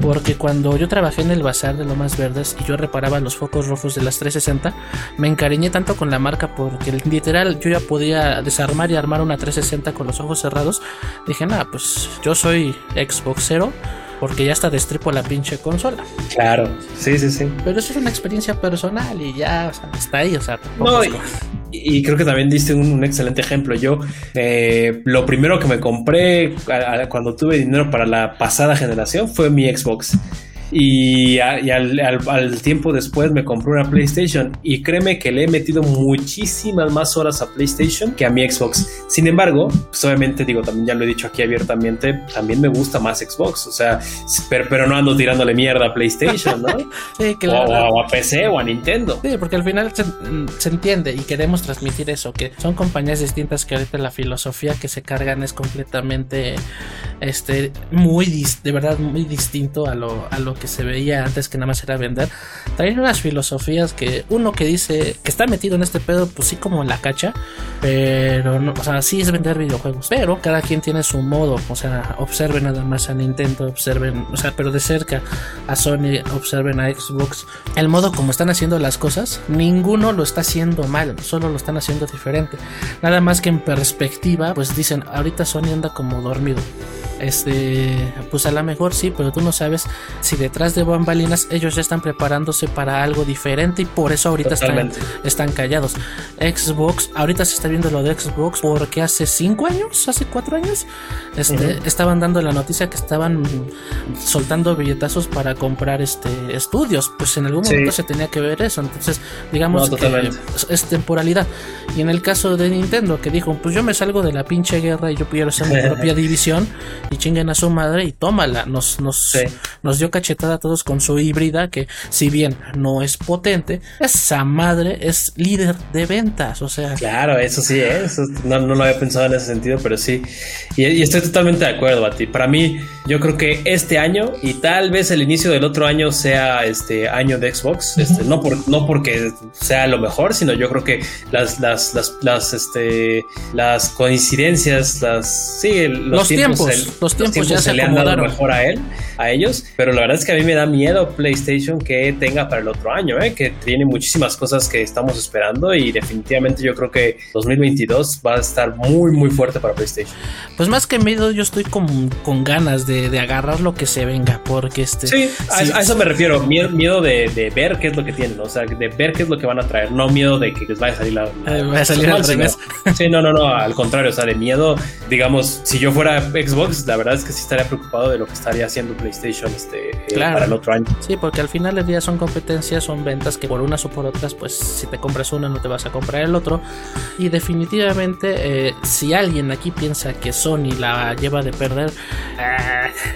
Porque cuando yo trabajé en el bazar de Lomas Verdes y yo reparaba los focos rojos de las 360, me encariñé tanto con la marca porque literal yo ya podía desarmar y armar una 360 con los ojos cerrados. Dije, nada, pues yo soy Xboxero porque ya está destripo la pinche consola. Claro, sí, sí, sí. Pero eso es una experiencia personal y ya está ahí, o sea, no, y, creo que también diste un, excelente ejemplo. Yo, eh, lo primero que me compré cuando tuve dinero para la pasada generación fue mi Xbox. Y, al, tiempo después me compré una PlayStation y créeme que le he metido muchísimas más horas a PlayStation que a mi Xbox. Sin embargo, pues obviamente digo, también ya lo he dicho aquí abiertamente, también me gusta más Xbox, o sea, pero, pero no ando tirándole mierda a PlayStation, ¿no? sí, claro. O, a PC o a Nintendo. Sí, porque al final se, se, entiende y queremos transmitir eso, que son compañías distintas que ahorita la filosofía que se cargan es completamente, este, muy, de verdad, muy distinto a lo, a lo que se veía antes que nada más era vender, traen unas filosofías que uno que dice que está metido en este pedo, pues sí como en la cacha, pero no, o sea, sí es vender videojuegos, pero cada quien tiene su modo, o sea, observen nada más a Nintendo, observen, o sea, pero de cerca a Sony, observen a Xbox, el modo como están haciendo las cosas, ninguno lo está haciendo mal, solo lo están haciendo diferente, nada más que en perspectiva, pues dicen, ahorita Sony anda como dormido. Este, pues a lo mejor sí, pero tú no sabes si detrás de bambalinas ellos ya están preparándose para algo diferente y por eso ahorita están, están, callados. Xbox, ahorita se está viendo lo de Xbox porque hace 5 años, hace 4 años, este, estaban dando la noticia que estaban soltando billetazos para comprar este estudios. Pues en algún momento se tenía que ver eso. Entonces, digamos que es temporalidad. Y en el caso de Nintendo, que dijo, pues yo me salgo de la pinche guerra y yo quiero hacer mi propia división y chinguen a su madre y tómala. Nos, nos, nos dio cachetada a todos con su híbrida que si bien no es potente, esa madre es líder de ventas. O sea. Claro, eso sí, ¿eh? no, no, lo había pensado en ese sentido, pero sí. Y, estoy totalmente de acuerdo a ti. Para mí, yo creo que este año y tal vez el inicio del otro año sea este año de Xbox. Este, no, por, no porque sea lo mejor, sino yo creo que las, las, las, las, este, las coincidencias, las, sí, los, tiempos los tiempos, ya se, le han dado mejor a él, a ellos, pero la verdad es que a mí me da miedo PlayStation que tenga para el otro año, ¿eh? que tiene muchísimas cosas que estamos esperando y definitivamente yo creo que 2022 va a estar muy muy fuerte para PlayStation. Pues más que miedo, yo estoy con, con ganas de, de, agarrar lo que se venga, porque este... Sí, a, eso me refiero, miedo, de, de, ver qué es lo que tienen, o sea, de ver qué es lo que van a traer, no miedo de que les vaya a salir la... vaya a salir al revés. Sí, no, no, no, al contrario, o sea, de miedo, digamos, si yo fuera Xbox, la verdad es que sí estaría preocupado de lo que estaría haciendo PlayStation este, eh, para el otro año. Sí, porque al final del día son competencias, son ventas que por unas o por otras, pues si te compras una no te vas a comprar el otro. Y definitivamente, eh, si alguien aquí piensa que Sony la lleva de perder,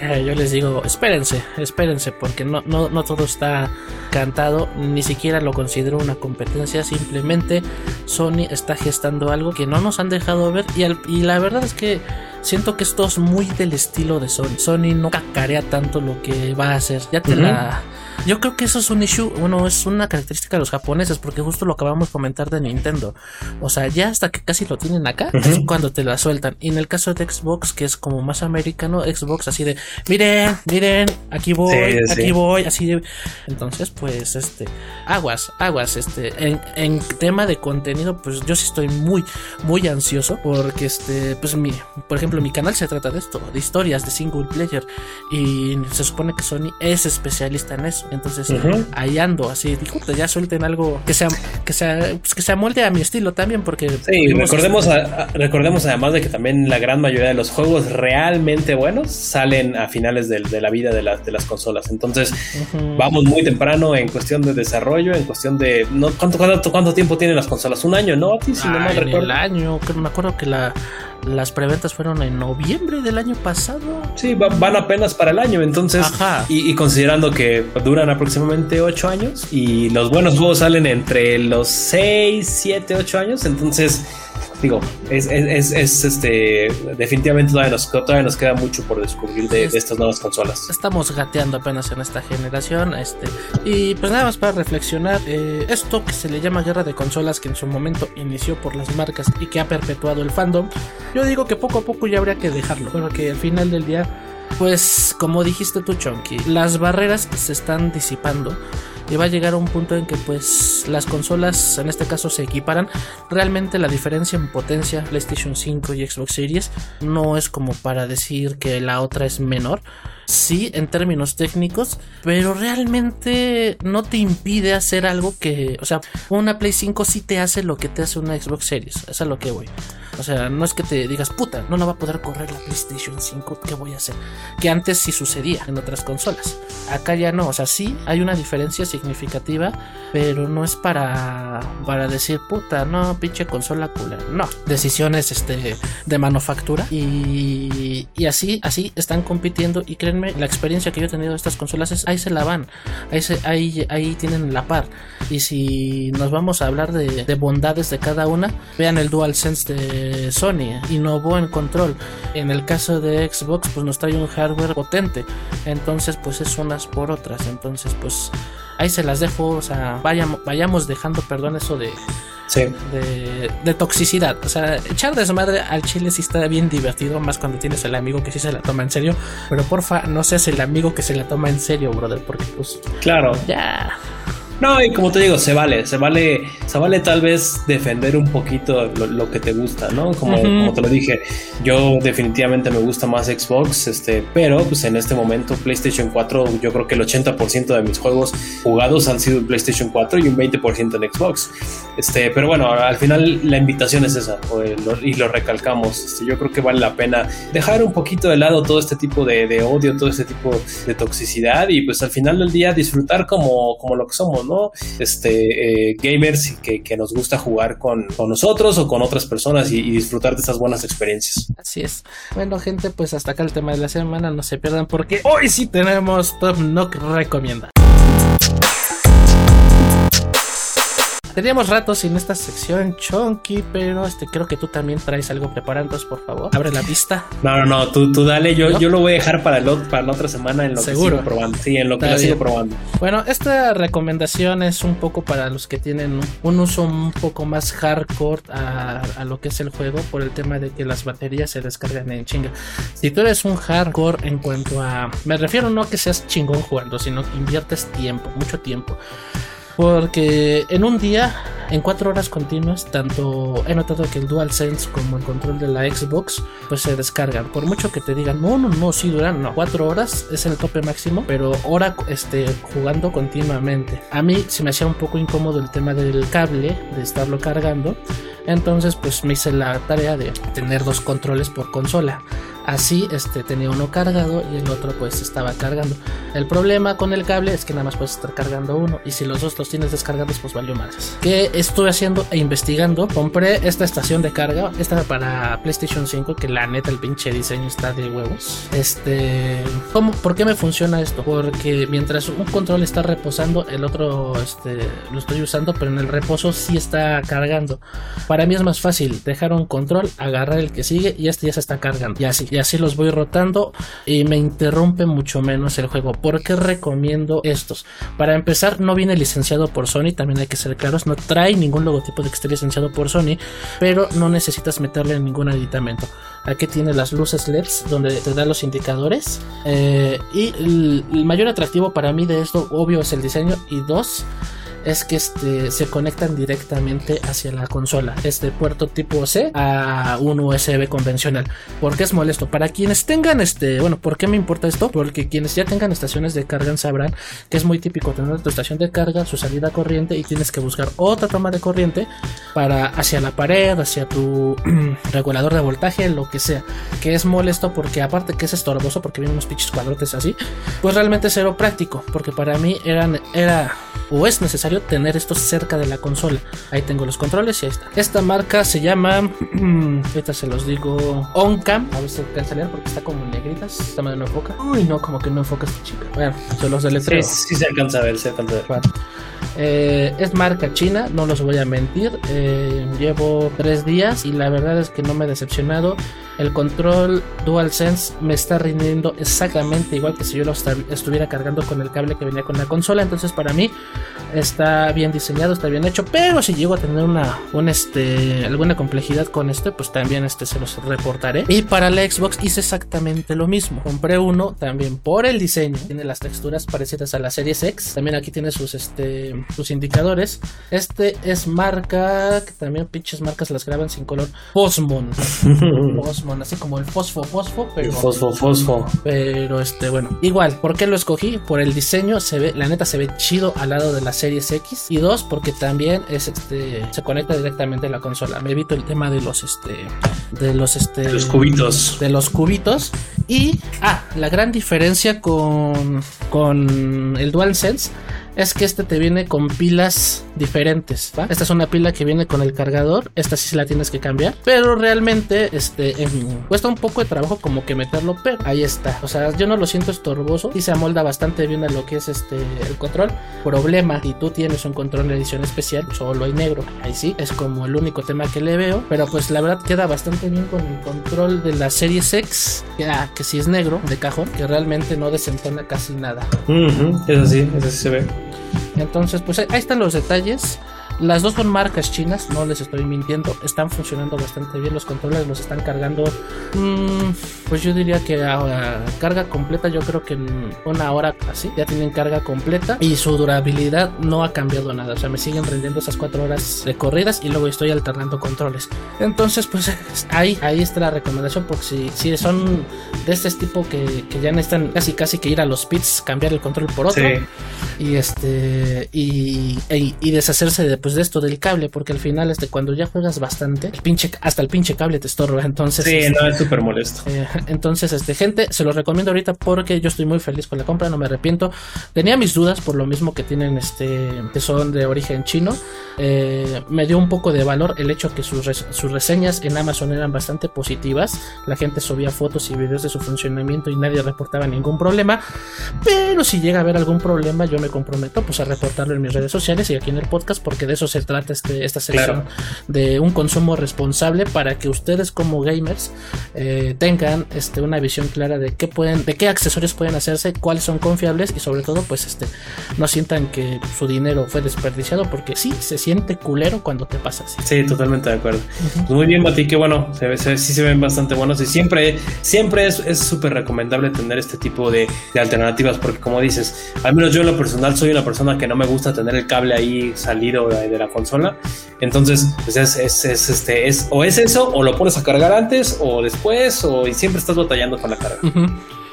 eh, yo les digo, espérense, espérense, porque no, no, no todo está cantado, ni siquiera lo considero una competencia, simplemente Sony está gestando algo que no nos han dejado ver y, y la verdad es que siento que esto es muy del estilo de Sony. Sony no cacarea tanto lo que va a hacer. Ya te la yo creo que eso es un issue, bueno, es una característica de los japoneses, porque justo lo acabamos de comentar de Nintendo. O sea, ya hasta que casi lo tienen acá, es cuando te la sueltan. Y en el caso de Xbox, que es como más americano, Xbox así de, miren, miren, aquí voy, aquí voy, así de. Entonces, pues, este, aguas, aguas, este, en, en, tema de contenido, pues yo sí estoy muy, muy ansioso, porque este, pues mi, por ejemplo, mi canal se trata de esto, de historias de single player, y se supone que Sony es especialista en eso. Entonces ahí ando, así, ya suelten algo que sea, que sea, pues, que se amolde a mi estilo también, porque sí, recordemos, recordemos además de que también la gran mayoría de los juegos realmente buenos salen a finales de, la vida de, las de las consolas. Entonces vamos muy temprano en cuestión de desarrollo, en cuestión de no cuánto cuánto, cuánto tiempo tienen las consolas, un año, ¿no? Si no mal recuerdo. El año, me acuerdo que la las preventas fueron en noviembre del año pasado. Sí, van apenas para el año, entonces. Y, considerando que duran aproximadamente 8 años y los buenos juegos salen entre los 6, 7, 8 años, entonces digo, es, es, es, este, definitivamente todavía nos, todavía nos queda mucho por descubrir de, estas nuevas consolas. Estamos gateando apenas en esta generación, este, y pues nada más para reflexionar, eh, esto que se le llama guerra de consolas, que en su momento inició por las marcas y que ha perpetuado el fandom, yo digo que poco a poco ya habría que dejarlo, porque al final del día pues como dijiste tú Chonky, las barreras se están disipando y va a llegar a un punto en que pues las consolas en este caso se equiparan. Realmente la diferencia en potencia PlayStation 5 y Xbox Series no es como para decir que la otra es menor. Sí, en términos técnicos, pero realmente no te impide hacer algo que, o sea, una Play 5 sí te hace lo que te hace una Xbox Series, es a lo que voy. O sea, no es que te digas, puta, no, no va a poder correr la PlayStation 5, ¿qué voy a hacer? Que antes sí sucedía en otras consolas. Acá ya no, o sea, sí hay una diferencia significativa, pero no es para, para decir, puta, no, pinche consola cooler. No, decisiones este, de manufactura y, y así, así están compitiendo y la experiencia que yo he tenido de estas consolas es, ahí se la van, ahí, se, ahí, ahí tienen la par. Y si nos vamos a hablar de, de bondades de cada una, vean el DualSense de Sony innovó en control. En el caso de Xbox, pues nos trae un hardware potente. Entonces, pues es unas por otras. Entonces, pues ahí se las dejo. O sea, vayamos, vayamos dejando, perdón, eso de, de, toxicidad. O sea, echar desmadre al chile sí está bien divertido, más cuando tienes el amigo que sí se la toma en serio. Pero porfa, no seas el amigo que se la toma en serio, brother, porque pues. Claro. Ya. No, y como te digo, se vale, se vale, se vale tal vez defender un poquito lo, que te gusta, ¿no? Como, como, te lo dije, yo definitivamente me gusta más Xbox, este, pero pues en este momento PlayStation 4, yo creo que el 80% de mis juegos jugados han sido en PlayStation 4 y un 20% en Xbox. Este, pero bueno, al final la invitación es esa, y lo recalcamos. Este, yo creo que vale la pena dejar un poquito de lado todo este tipo de, odio, todo este tipo de toxicidad y pues al final del día disfrutar como, como lo que somos, este, eh, gamers que, nos gusta jugar con, con, nosotros o con otras personas y, disfrutar de estas buenas experiencias. Así es. Bueno, gente, pues hasta acá el tema de la semana. No se pierdan porque hoy sí tenemos Top Knock Recomienda. Teníamos ratos sin esta sección chonky, pero este creo que tú también traes algo preparado, entonces por favor, abre la pista. No, no, no, tú, tú dale, yo, yo lo voy a dejar para, el, para la otra semana en lo que sigo probando. Sí, en lo que sigo probando. Bueno, esta recomendación es un poco para los que tienen un uso un poco más hardcore a, a lo que es el juego por el tema de que las baterías se descargan en chinga. Si tú eres un hardcore en cuanto a... Me refiero no a que seas chingón jugando, sino que inviertes tiempo, mucho tiempo. Porque en un día en cuatro horas continuas, tanto he notado que el DualSense como el control de la Xbox, pues se descargan. Por mucho que te digan, no, no, no, sí duran, no, cuatro horas es el tope máximo, pero hora este, jugando continuamente. A mí se me hacía un poco incómodo el tema del cable, de estarlo cargando. Entonces, pues me hice la tarea de tener dos controles por consola. Así este, tenía uno cargado y el otro pues estaba cargando. El problema con el cable es que nada más puedes estar cargando uno y si los dos los tienes descargados pues valió más. ¿Qué estuve haciendo e investigando? Compré esta estación de carga, esta para PlayStation 5 que la neta el pinche diseño está de huevos. Este, ¿cómo, ¿por qué me funciona esto? Porque mientras un control está reposando, el otro este, lo estoy usando, pero en el reposo sí está cargando. Mí es más fácil dejar un control, agarrar el que sigue y este ya se está cargando. Y así, y así los voy rotando y me interrumpe mucho menos el juego. ¿Por qué recomiendo estos? Para empezar, no viene licenciado por Sony, también hay que ser claros, no trae ningún logotipo de que esté licenciado por Sony, pero no necesitas meterle ningún aditamento. Aquí tiene las luces LEDs donde te da los indicadores. Eh, y el mayor atractivo para mí de esto, obvio, es el diseño. Y dos, es que este, se conectan directamente hacia la consola. Este puerto tipo C a un USB convencional. Porque es molesto. Para quienes tengan este, bueno, ¿por qué me importa esto? Porque quienes ya tengan estaciones de carga sabrán que es muy típico tener tu estación de carga, su salida corriente y tienes que buscar otra toma de corriente para hacia la pared, hacia tu regulador de voltaje, lo que sea. Que es molesto porque aparte que es estorboso porque vienen unos pinches cuadrotes así, pues realmente es cero práctico. Porque para mí eran, era o es necesario tener esto cerca de la consola. Ahí tengo los controles y ahí está. Esta marca se llama, ahorita se los digo, OnCam. A ver si alcanza a leer porque está como en negritas. Esta madre no enfoca. Uy, no, como que no enfoca esta chica. Bueno, se los deletreo. Sí, sí se alcanza a ver, se alcanza a ver. Bueno. Eh, es marca china, no los voy a mentir. Eh, llevo tres días y la verdad es que no me he decepcionado. El control DualSense me está rindiendo exactamente igual que si yo lo estuviera cargando con el cable que venía con la consola. Entonces, para mí está bien diseñado, está bien hecho. Pero si llego a tener una, un este, alguna complejidad con este, pues también este se los reportaré. Y para la Xbox hice exactamente lo mismo. Compré uno también por el diseño. Tiene las texturas parecidas a la Series X. También aquí tiene sus este sus indicadores. Este es marca, que también pinches marcas las graban sin color. Posmon. Posmon, así como el fosfo, fosfo, pero. fosfo, fosfo. Pero este, bueno, igual, ¿por qué lo escogí? Por el diseño, se ve, la neta se ve chido al lado de la Series X. Y dos, porque también es este, se conecta directamente a la consola. Me evito el tema de los este, de los este, los cubitos. De los cubitos. Y, ah, la gran diferencia con, con el DualSense es que este te viene con pilas diferentes. ¿va? Esta es una pila que viene con el cargador. Esta sí la tienes que cambiar. Pero realmente este, cuesta un poco de trabajo como que meterlo. Pero ahí está. O sea, yo no lo siento estorboso. Y se amolda bastante bien a lo que es este el control. Problema. Si tú tienes un control de edición especial, solo hay negro. Ahí sí. Es como el único tema que le veo. Pero pues la verdad queda bastante bien con el control de la serie X. Que, ah, sí es negro de cajón. Que realmente no desentona casi nada. Uh -huh. Eso sí, eso sí se ve. Entonces, pues ahí están los detalles. Las dos son marcas chinas, no les estoy mintiendo. Están funcionando bastante bien. Los controles los están cargando. Mmm, pues yo diría que a, carga completa, yo creo que en una hora así ya tienen carga completa. Y su durabilidad no ha cambiado nada. O sea, me siguen rendiendo esas cuatro horas de corridas y luego estoy alternando controles. Entonces, pues ahí, ahí está la recomendación. Porque si, si son de este tipo que, que ya necesitan casi casi que ir a los pits, cambiar el control por otro. Sí. Y este. Y, y, y deshacerse de pues, de esto del cable, porque al final, este, cuando ya juegas bastante, el pinche, hasta el pinche cable te estorba. Entonces, sí, este, no, es súper molesto. Eh, entonces, este, gente, se los recomiendo ahorita porque yo estoy muy feliz con la compra, no me arrepiento. Tenía mis dudas por lo mismo que tienen, este, que son de origen chino. Eh, me dio un poco de valor el hecho que sus, sus reseñas en Amazon eran bastante positivas. La gente subía fotos y videos de su funcionamiento y nadie reportaba ningún problema. Pero si llega a haber algún problema, yo me comprometo pues a reportarlo en mis redes sociales y aquí en el podcast porque de eso se trata este, esta sección claro. de un consumo responsable para que ustedes como gamers eh, tengan este, una visión clara de qué pueden, de qué accesorios pueden hacerse, cuáles son confiables y sobre todo pues este no sientan que su dinero fue desperdiciado porque sí se siente culero cuando te pasa así. Sí, totalmente de acuerdo. Uh -huh. pues muy bien, Mati, que bueno, se, se, sí se ven bastante buenos y siempre, siempre es es súper recomendable tener este tipo de, alternativas porque como dices, al menos yo en lo personal soy una persona que no me gusta tener el cable ahí salido de, la consola. Entonces, pues es, es, este, es, o es eso, o lo pones a cargar antes, o después, o y siempre estás batallando con la carga.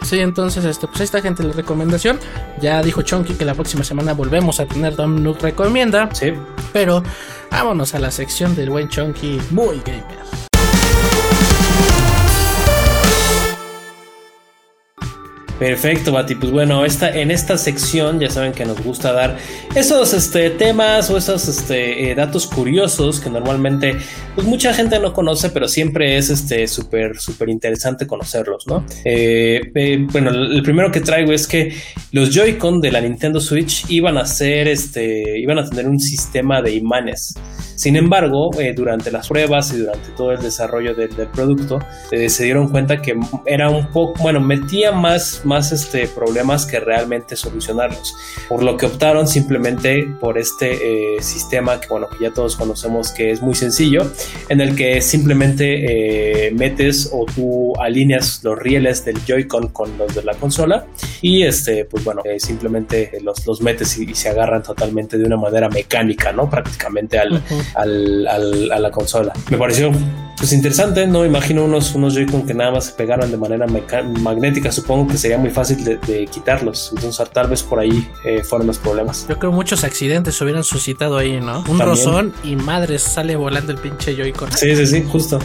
Sí, entonces, este, pues ahí está, gente, la recomendación. Ya dijo Chonky que la próxima semana volvemos a tener Dom Nook Recomienda. Sí. Pero vámonos a la sección del buen Chonky, muy gamer. Perfecto, Bati. Pues bueno, esta, en esta sección ya saben que nos gusta dar esos este, temas o esos este, eh, datos curiosos que normalmente pues, mucha gente no conoce, pero siempre es este súper interesante conocerlos, ¿no? Eh, eh, bueno, el primero que traigo es que los Joy-Con de la Nintendo Switch iban a ser este, iban a tener un sistema de imanes. Sin embargo, eh, durante las pruebas y durante todo el desarrollo del, producto, eh, se dieron cuenta que era un poco, bueno, metía más, más este, problemas que realmente solucionarlos. Por lo que optaron simplemente por este eh, sistema que, bueno, que ya todos conocemos que es muy sencillo, en el que simplemente metes o tú alineas los rieles del Joy-Con con los de la consola y, este, pues bueno, simplemente los, los metes y, se agarran totalmente de una manera mecánica, ¿no? Prácticamente al, al, a la consola. Me pareció pues interesante, ¿no? Imagino unos, unos Joy-Con que nada más se pegaran de manera magnética. Supongo que sería muy fácil de, quitarlos. Entonces, tal vez por ahí eh, fueron los problemas. Yo creo muchos accidentes se hubieran suscitado ahí, ¿no? Un rozón y madre sale volando el pinche Joy-Con. Sí, sí, sí, justo.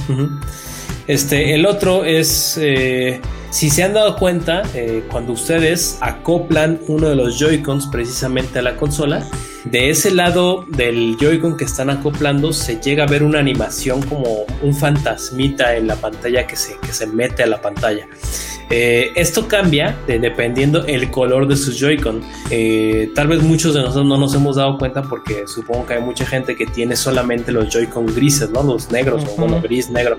Este, el otro es. Eh, si se han dado cuenta, eh, cuando ustedes acoplan uno de los Joy-Cons precisamente a la consola, de ese lado del Joy-Con que están acoplando se llega a ver una animación como un fantasmita en la pantalla que se, que se mete a la pantalla. Eh, esto cambia dependiendo el color de sus Joy-Con. Eh, tal vez muchos de nosotros no nos hemos dado cuenta porque supongo que hay mucha gente que tiene solamente los Joy-Con grises, ¿no? Los negros o bueno, gris, negro.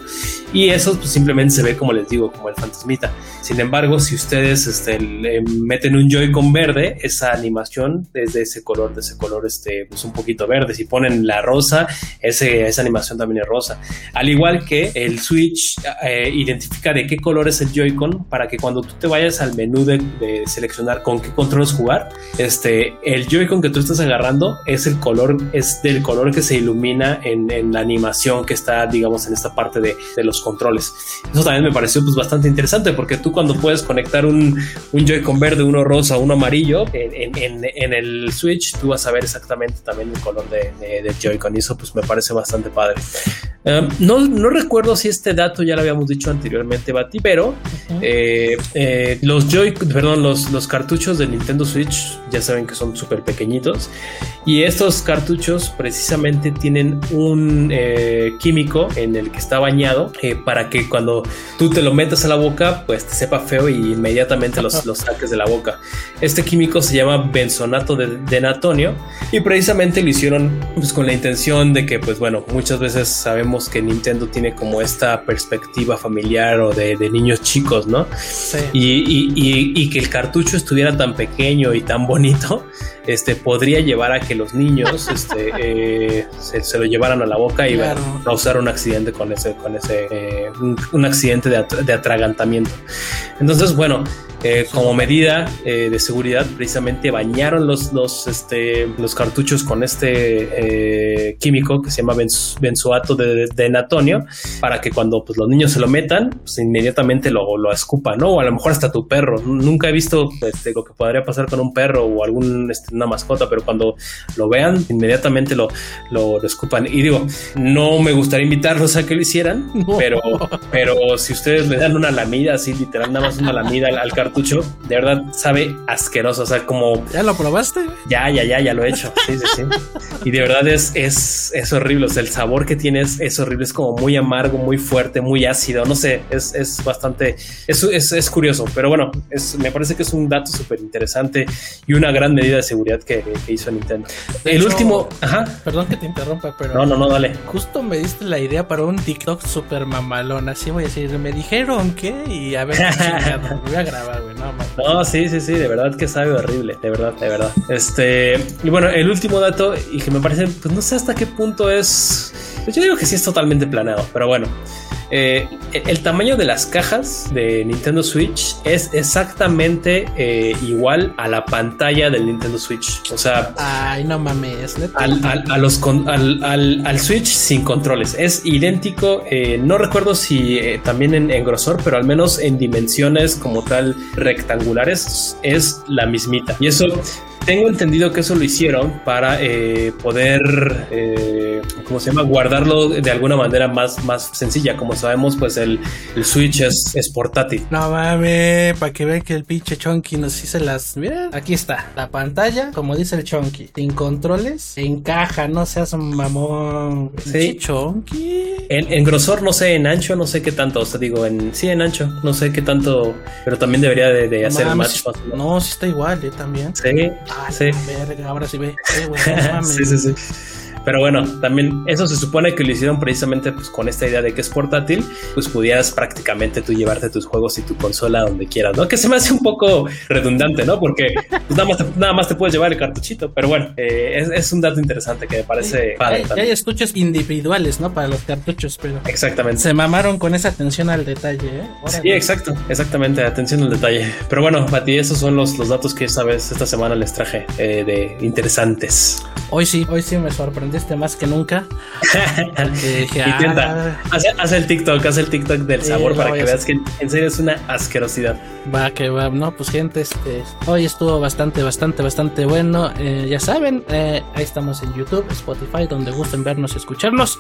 Y eso pues, simplemente se ve como les digo, como el fantasmita. Sin embargo, si ustedes este, meten un Joy-Con verde, esa animación es de ese color, de ese color este, pues un poquito verde. Si ponen la rosa, ese, esa animación también es rosa. Al igual que el Switch eh, identifica de qué color es el Joy-Con para que cuando tú te vayas al menú de, seleccionar con qué controles jugar, este, el Joy-Con que tú estás agarrando es el color, es del color que se ilumina en, la animación que está, digamos, en esta parte de, los controles. Eso también me pareció pues bastante interesante porque tú cuando puedes conectar un, un Joy-Con verde, uno rosa, uno amarillo en, en, el Switch, tú vas a ver exactamente también el color de, de, Joy-Con eso pues me parece bastante padre. Um, no, no recuerdo si este dato ya lo habíamos dicho anteriormente, Bati, pero eh, eh, los Joy, perdón, los, los cartuchos de Nintendo Switch ya saben que son súper pequeñitos. Y estos cartuchos precisamente tienen un eh, químico en el que está bañado para que cuando tú te lo metas a la boca, pues te sepa feo y inmediatamente los, los saques de la boca. Este químico se llama benzonato de, de natonio y precisamente lo hicieron pues, con la intención de que, pues bueno, muchas veces sabemos que Nintendo tiene como esta perspectiva familiar o de, de niños chicos, ¿no? Y, que el cartucho estuviera tan pequeño y tan bonito, este, podría llevar a que los niños este, eh, se, lo llevaran a la boca y causar un accidente con ese, con ese eh, un, accidente de, de atragantamiento. Entonces, bueno, eh, como medida eh, de seguridad, precisamente bañaron los, los, este, los cartuchos con este eh, químico que se llama benzoato de, de, natonio para que cuando pues, los niños se lo metan, pues inmediatamente lo, lo escupan, ¿no? O a lo mejor hasta tu perro. Nunca he visto este, lo que podría pasar con un perro o algún, este, una mascota, pero cuando lo vean, inmediatamente lo, lo, escupan. Y digo, no me gustaría invitarlos a que lo hicieran, pero, pero si ustedes le dan una lamida, así literal, nada más una lamida al, al cartucho, de verdad sabe asqueroso. O sea, como. ¿Ya lo probaste? Ya, ya, ya, ya lo he hecho. Sí, sí, sí. y de verdad es, es, es horrible. O sea, el sabor que tiene es, horrible. Es como muy amargo, muy fuerte, muy ácido. No sé, es, es bastante. Es, es, curioso. Pero bueno, es, me parece que es un dato súper interesante y una gran medida de seguridad que, hizo Nintendo. el último. Ajá. Perdón que te interrumpa, pero. No, no, no, dale. Justo me diste la idea para un TikTok súper mamalón. Así voy a decir, me dijeron que. Y a ver, voy a grabar. No, sí, sí, sí, de verdad que sabe horrible, de verdad, de verdad. Este, y bueno, el último dato, y que me parece, pues no sé hasta qué punto es Pues yo digo que sí es totalmente planeado, pero bueno. Eh, el tamaño de las cajas de Nintendo Switch es exactamente eh, igual a la pantalla del Nintendo Switch. O sea, ay, no mames, al, a los al, al, Switch sin controles. Es idéntico. Eh, no recuerdo si también en, en, grosor, pero al menos en dimensiones como tal rectangulares es la mismita. Y eso tengo entendido que eso lo hicieron para eh, poder, eh, ¿cómo se llama? Guardarlo de alguna manera más, más sencilla. Como sabemos, pues el, Switch es, es, portátil. No mames, para que vean que el pinche Chonky nos hizo las. Mira, aquí está. La pantalla, como dice el Chonky, sin controles, encaja, no seas un mamón. Sí. Chonky. En, grosor, no sé, en ancho, no sé qué tanto. O sea, digo, en sí, en ancho, no sé qué tanto. Pero también debería de, hacer el match. No, sí está igual, eh, también. Sí. Ah, sí. Verga, ahora sí ve. sí, sí, sí. Pero bueno, también eso se supone que lo hicieron precisamente pues, con esta idea de que es portátil, pues pudieras prácticamente tú llevarte tus juegos y tu consola donde quieras, ¿no? Que se me hace un poco redundante, ¿no? Porque pues, nada, más te, nada más te puedes llevar el cartuchito, pero bueno, eh, es, un dato interesante que me parece padre. Hay, hay, estuchos individuales, ¿no? Para los cartuchos, pero... Exactamente. Se mamaron con esa atención al detalle, ¿eh? Sí, exacto, exactamente, atención al detalle. Pero bueno, Mati, esos son los, los datos que esta vez, esta semana les traje eh, de interesantes. Hoy sí, hoy sí me sorprende este más que nunca. Intenta, ah, haz, el TikTok, haz el TikTok del sabor para que veas que en serio es una asquerosidad. Va, que va, no, pues gente, este, hoy estuvo bastante, bastante, bastante bueno. Eh, ya saben, eh, ahí estamos en YouTube, Spotify, donde gusten vernos y escucharnos.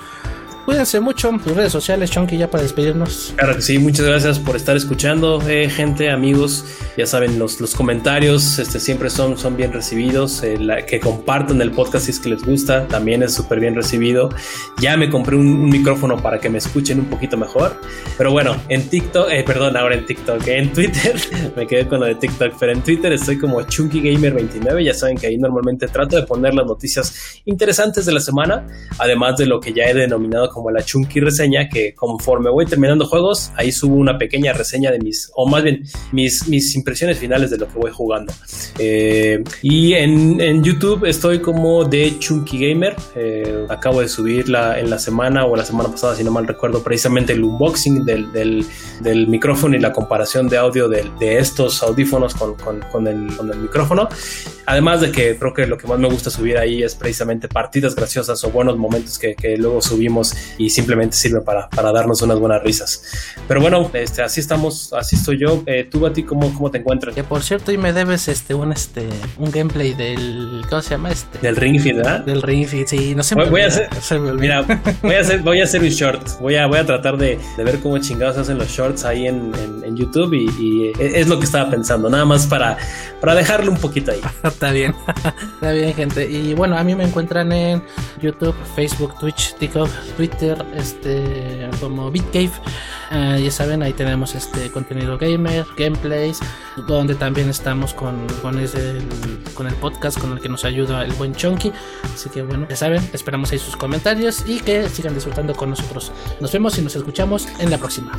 Cuídense mucho. Tus redes sociales, Chonky, ya para despedirnos. Claro que sí, muchas gracias por estar escuchando, eh, gente, amigos. Ya saben, los, los comentarios este, siempre son, son bien recibidos. Eh, que compartan el podcast si es que les gusta, también es súper bien recibido. Ya me compré un, micrófono para que me escuchen un poquito mejor. Pero bueno, en TikTok, eh, perdón, ahora en TikTok, en Twitter, me quedé con lo de TikTok, pero en Twitter estoy como ChunkyGamer29. Ya saben que ahí normalmente trato de poner las noticias interesantes de la semana, además de lo que ya he denominado como la Chunky reseña, que conforme voy terminando juegos, ahí subo una pequeña reseña de mis, o más bien, mis, mis impresiones finales de lo que voy jugando. Eh, y en, en, YouTube estoy como de Chunky Gamer. Eh, acabo de subirla en la semana o la semana pasada, si no mal recuerdo, precisamente el unboxing del, del, del micrófono y la comparación de audio de, de estos audífonos con, con, con, el, con el micrófono. Además de que creo que lo que más me gusta subir ahí es precisamente partidas graciosas o buenos momentos que, que luego subimos y simplemente sirve para, para, darnos unas buenas risas. Pero bueno, este, así estamos, así estoy yo. Eh, tú, a ti, ¿cómo, ¿cómo te encuentras? Que por cierto, y me debes este un este un gameplay del ¿cómo se llama este? Del Ring Fit, ¿verdad? Del Ring Fit, sí, no sé. Voy, voy a hacer, mira, voy a hacer, voy a hacer un short. Voy a, voy a tratar de, de ver cómo chingados hacen los shorts ahí en, en, YouTube y, y, es lo que estaba pensando, nada más para, para dejarlo un poquito ahí. Está bien, está bien, gente. Y bueno, a mí me encuentran en YouTube, Facebook, Twitch, TikTok, Twitter este, como BitCave. Uh, ya saben, ahí tenemos este contenido gamer, gameplays, donde también estamos con, con, ese, con el podcast con el que nos ayuda el buen Chunky. Así que bueno, ya saben, esperamos ahí sus comentarios y que sigan disfrutando con nosotros. Nos vemos y nos escuchamos en la próxima.